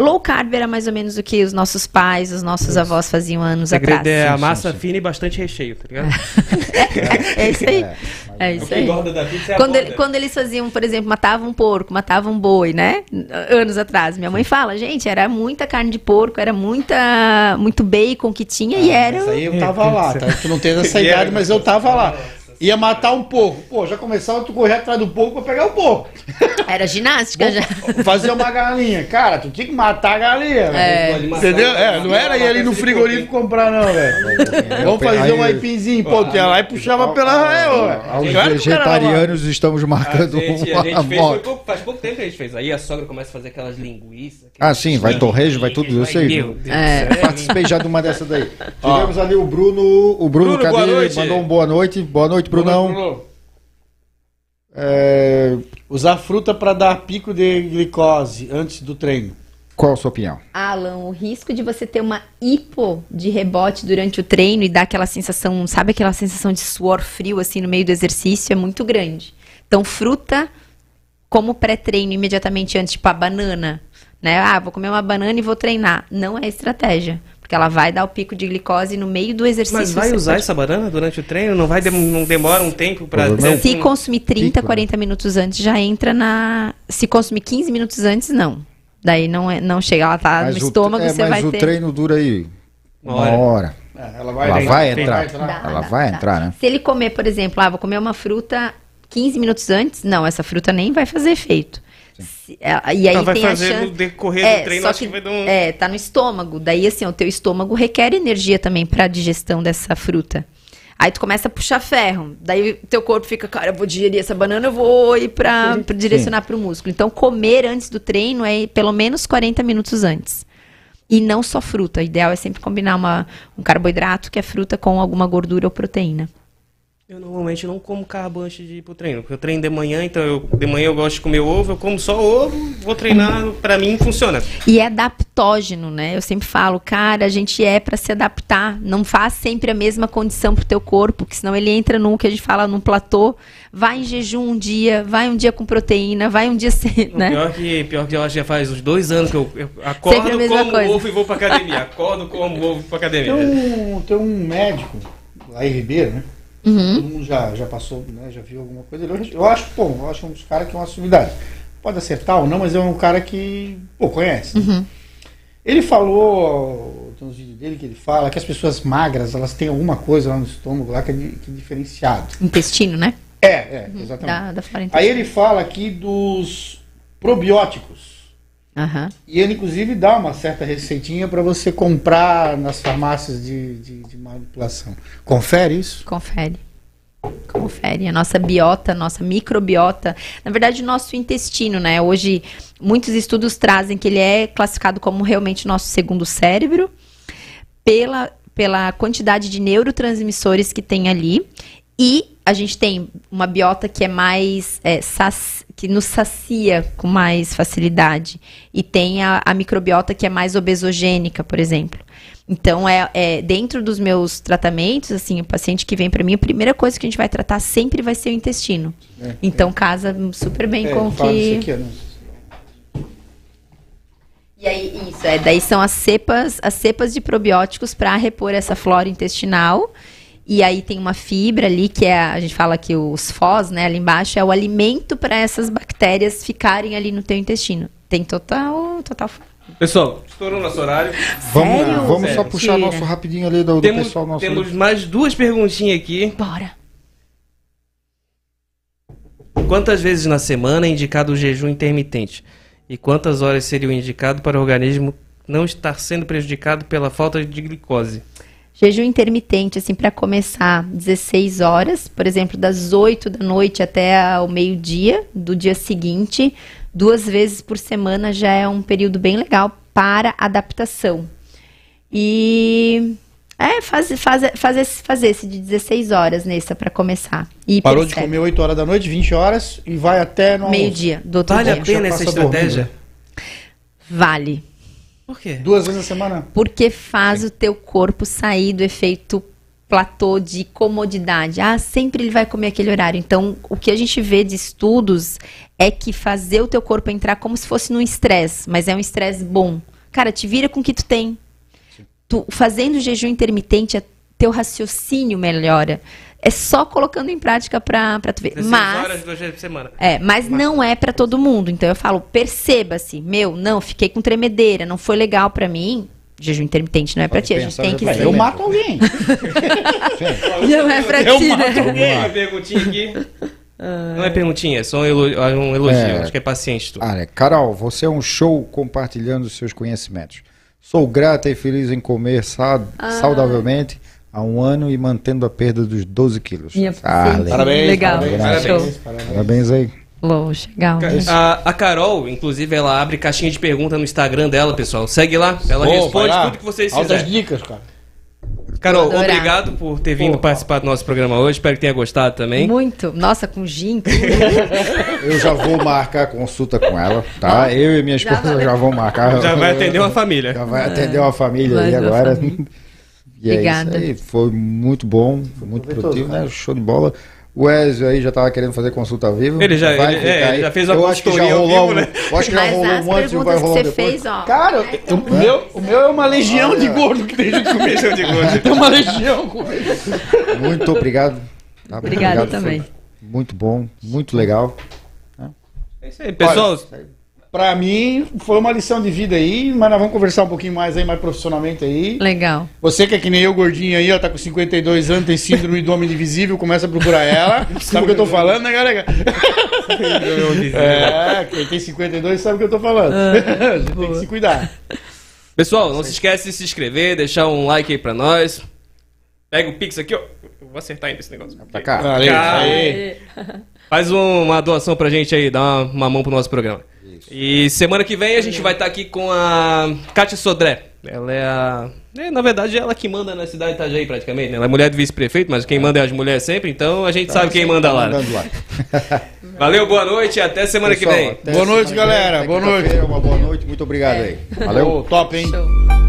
Low carb era mais ou menos o que os nossos pais, os nossos avós faziam anos atrás. é a sim, massa sim. fina e bastante recheio, tá ligado? É, é isso aí. É isso aí. é Quando, ele- quando eles faziam, por exemplo, matavam um porco, matavam um boi, né? Anos atrás. Minha mãe fala, gente, era muita carne de porco, era muita, muito bacon que tinha e era. Mas aí eu tava lá, tá? Tu não tens essa (laughs) idade, mas eu tava lá. Ia matar um porco. Pô, já começava tu correr atrás do porco pra pegar o porco. Era ginástica já. Fazer uma galinha. Cara, tu tinha que matar a galinha. É. velho. Entendeu? É, não era ir ali no frigorífico comprar, não, velho. Vamos fazer um aipinzinho. Pô, tu ia lá e puxava pela raia, ué. Aos Claro que o cara vegetarianos estamos A marcando a uma gente fez, pouco- faz pouco tempo que a gente fez. Aí a sogra começa a fazer aquelas linguiças. Ah, sim, vai torresmo, vai tudo, eu sei. Meu Deus É. do céu, Participei já de uma dessa daí. Tivemos ali o Bruno. O Bruno, Bruno, cadê? Mandou um boa noite. Boa noite, Brunão. Bruno, É, Usar fruta pra dar pico de glicose antes do treino. Qual a sua opinião? Alan, o risco de você ter uma hipo de rebote durante o treino e dar aquela sensação, sabe aquela sensação de suor frio assim no meio do exercício é muito grande. Então, fruta como pré-treino imediatamente antes, tipo a banana, né? Ah, vou comer uma banana e vou treinar. Não é estratégia, porque ela vai dar o pico de glicose no meio do exercício. Mas vai usar pode- essa banana durante o treino? Não vai dem- não demora um tempo ter Se um- consumir 30, pico, né? 40 minutos antes, já entra na, Se consumir 15 minutos antes, não. Daí não, é, não chega, ela tá Mas no o- estômago, é, você mas vai o ter. treino dura aí Uma uma hora. hora. É, ela vai, Ela vai Tem- entrar. Dá, Ela dá, vai dá. entrar, né? Se ele comer, por exemplo, ah, vou comer uma fruta 15 minutos antes, não, essa fruta nem vai fazer efeito. Se- é, e aí Ela vai tem a fazer chance... no decorrer É, do treino, só acho que, vai dar um. É, tá no estômago. Daí, assim, o teu estômago requer energia também pra digestão dessa fruta. Aí tu começa a puxar ferro. Daí o teu corpo fica, cara, eu vou digerir essa banana, eu vou ir pra, pra direcionar pro músculo. Então, comer antes do treino é pelo menos 40 minutos antes. E não só fruta. O ideal é sempre combinar uma, um carboidrato, que é fruta, com alguma gordura ou proteína. Eu normalmente não como carbo antes de ir pro treino. Porque eu treino de manhã, então eu, de manhã eu gosto de comer ovo, eu como só ovo, vou treinar, pra mim funciona. E é adaptógeno, né? Eu sempre falo, cara, a gente é pra se adaptar. Não faz sempre a mesma condição pro teu corpo, que senão ele entra num que a gente fala num platô. Vai em jejum um dia, vai um dia com proteína, vai um dia (laughs) sem, né? Pior que, pior que eu acho que já faz uns dois anos que eu, eu acordo, como coisa. ovo e vou pra academia. Acordo, como ovo e vou pra academia. Tem um, tem um médico lá em Ribeiro, né? Uhum. Todo mundo já, já passou, né? Já viu alguma coisa. Eu, eu acho, pô, eu acho um dos caras que é uma sumidade. Pode acertar ou não, mas é um cara que, pô, conhece. né? Uhum. Ele falou, tem uns vídeos dele que ele fala que as pessoas magras, elas têm alguma coisa lá no estômago lá que é, que é diferenciado. Intestino, né? É, é, exatamente. Da, da Aí ele fala aqui dos probióticos. Aham. E ele, inclusive, dá uma certa receitinha para você comprar nas farmácias de, de, de manipulação. Confere isso? Confere. Confere. A nossa biota, nossa microbiota. Na verdade, o nosso intestino, né? Hoje, muitos estudos trazem que ele é classificado como realmente o nosso segundo cérebro, pela, pela quantidade de neurotransmissores que tem ali. E a gente tem uma biota que é mais. é, saci- que nos sacia com mais facilidade. E tem a, a microbiota que é mais obesogênica, por exemplo. Então, é, é, dentro dos meus tratamentos, assim, o paciente que vem para mim, a primeira coisa que a gente vai tratar sempre vai ser o intestino. É, Então, casa super bem É, com isso que. né? E aí, isso, é, daí são as cepas, as cepas de probióticos para repor essa flora intestinal. E aí tem uma fibra ali, que é, a a gente fala que os fós, né, ali embaixo, é o alimento para essas bactérias ficarem ali no teu intestino. Tem total, total. Pessoal, estourou nosso horário. Vamos, Sério? vamos só Sério. puxar Mentira. nosso rapidinho ali do, do Temos, pessoal nosso. temos mais duas perguntinhas aqui. Bora. Quantas vezes na semana é indicado o jejum intermitente? E quantas horas seria o indicado para o organismo não estar sendo prejudicado pela falta de glicose? Jejum intermitente, assim, para começar, 16 horas, por exemplo, das 8 da noite até o meio-dia do dia seguinte, duas vezes por semana já é um período bem legal para adaptação. E é, faz, faz, faz, esse, fazer esse de 16 horas nessa para começar. E Parou de percebe. comer 8 horas da noite, 20 horas e vai até no meio-dia do outro Vale a dia. pena Já essa estratégia? Vale. Por quê? Duas vezes na semana. Porque faz o teu corpo sair do efeito platô de comodidade. Ah, sempre ele vai comer aquele horário. Então, o que a gente vê de estudos é que fazer o teu corpo entrar como se fosse num estresse, mas é um estresse bom. Cara, te vira com o que tu tem. Tu, fazendo jejum intermitente, é- teu raciocínio melhora. É só colocando em prática pra, pra tu ver. 16 Mas. horas, duas vezes por semana. É, mas não é pra todo mundo. Então eu falo, perceba-se. Meu, não, fiquei com tremedeira, não foi legal pra mim. Jejum intermitente não é pra Pode ti. A gente tem que ser. Eu mato alguém. (laughs) Não é pra Eu ti, mato né? alguém. Uma perguntinha aqui. Não é perguntinha, é só um elo- um elogio. É. Acho que é paciente tu. Ah, né? Carol, você é um show compartilhando os seus conhecimentos. Sou grata e feliz em comer sa- Ah. saudavelmente há um ano e mantendo a perda dos 12 quilos. Minha Ah. Parabéns, Legal. parabéns, Parabéns. parabéns, parabéns. Aí. Loxa, legal. né? A, a Carol, inclusive, ela abre caixinha de pergunta no Instagram dela, pessoal. Segue lá, ela responde lá. tudo que vocês Altas fizerem. dicas, cara. Carol, obrigado por ter vindo Pô. participar do nosso programa hoje. Espero que tenha gostado também. Muito. Nossa, com gin. (laughs) Eu já vou marcar consulta com ela, tá? Eu e minha Já esposa vai. já vão marcar. Já vai atender uma família. Já vai atender uma família aí agora. família. (laughs) E é Obrigada. isso aí. Foi muito bom, foi muito produtivo, né? Show de bola. O Ezio aí já tava querendo fazer consulta ao vivo. Ele já- Vai ele- é, ele já fez uma Eu acho que já consultoria ao rolou, vivo, um- né? eu acho que já Mas rolou as um antes e vai perguntas que rolar você depois. fez, ó. Cara, eu- o, meu, o meu é uma legião de gordo que tem junto comigo. Beijão de gosto. É uma legião comigo. Muito obrigado. Tá? Obrigada Obrigado, também. Muito bom, muito legal. É isso aí, pessoal. Olha, Pra mim, foi uma lição de vida aí, mas nós vamos conversar um pouquinho mais aí, mais profissionalmente aí. Legal. Você que é que nem eu, gordinho aí, ó, tá com 52 anos, tem síndrome do homem invisível, começa a procurar ela. (laughs) sabe o que eu tô falando, né, galera? É, quem tem 52 sabe o que eu tô falando. a gente tem que se cuidar. Pessoal, não se esquece de se inscrever, deixar um like aí pra nós. Pega o Pix aqui, ó. Eu vou acertar ainda esse negócio. Pra cá. Valeu. Faz um- uma doação pra gente aí, dá uma, uma mão pro nosso programa. E semana que vem a gente vai estar aqui com a Kátia Sodré. Ela é a. é, na verdade, ela que manda na cidade de Itajaí, praticamente. né? Ela é mulher do vice-prefeito, mas quem manda é as mulheres sempre, então a gente sabe quem manda lá. né? Lá. (laughs) Valeu, boa noite e até semana que Pessoal, vem. até Boa noite, que vem, galera. Boa quinta-feira, Uma boa noite, muito obrigado aí. Valeu. Top, hein? Show.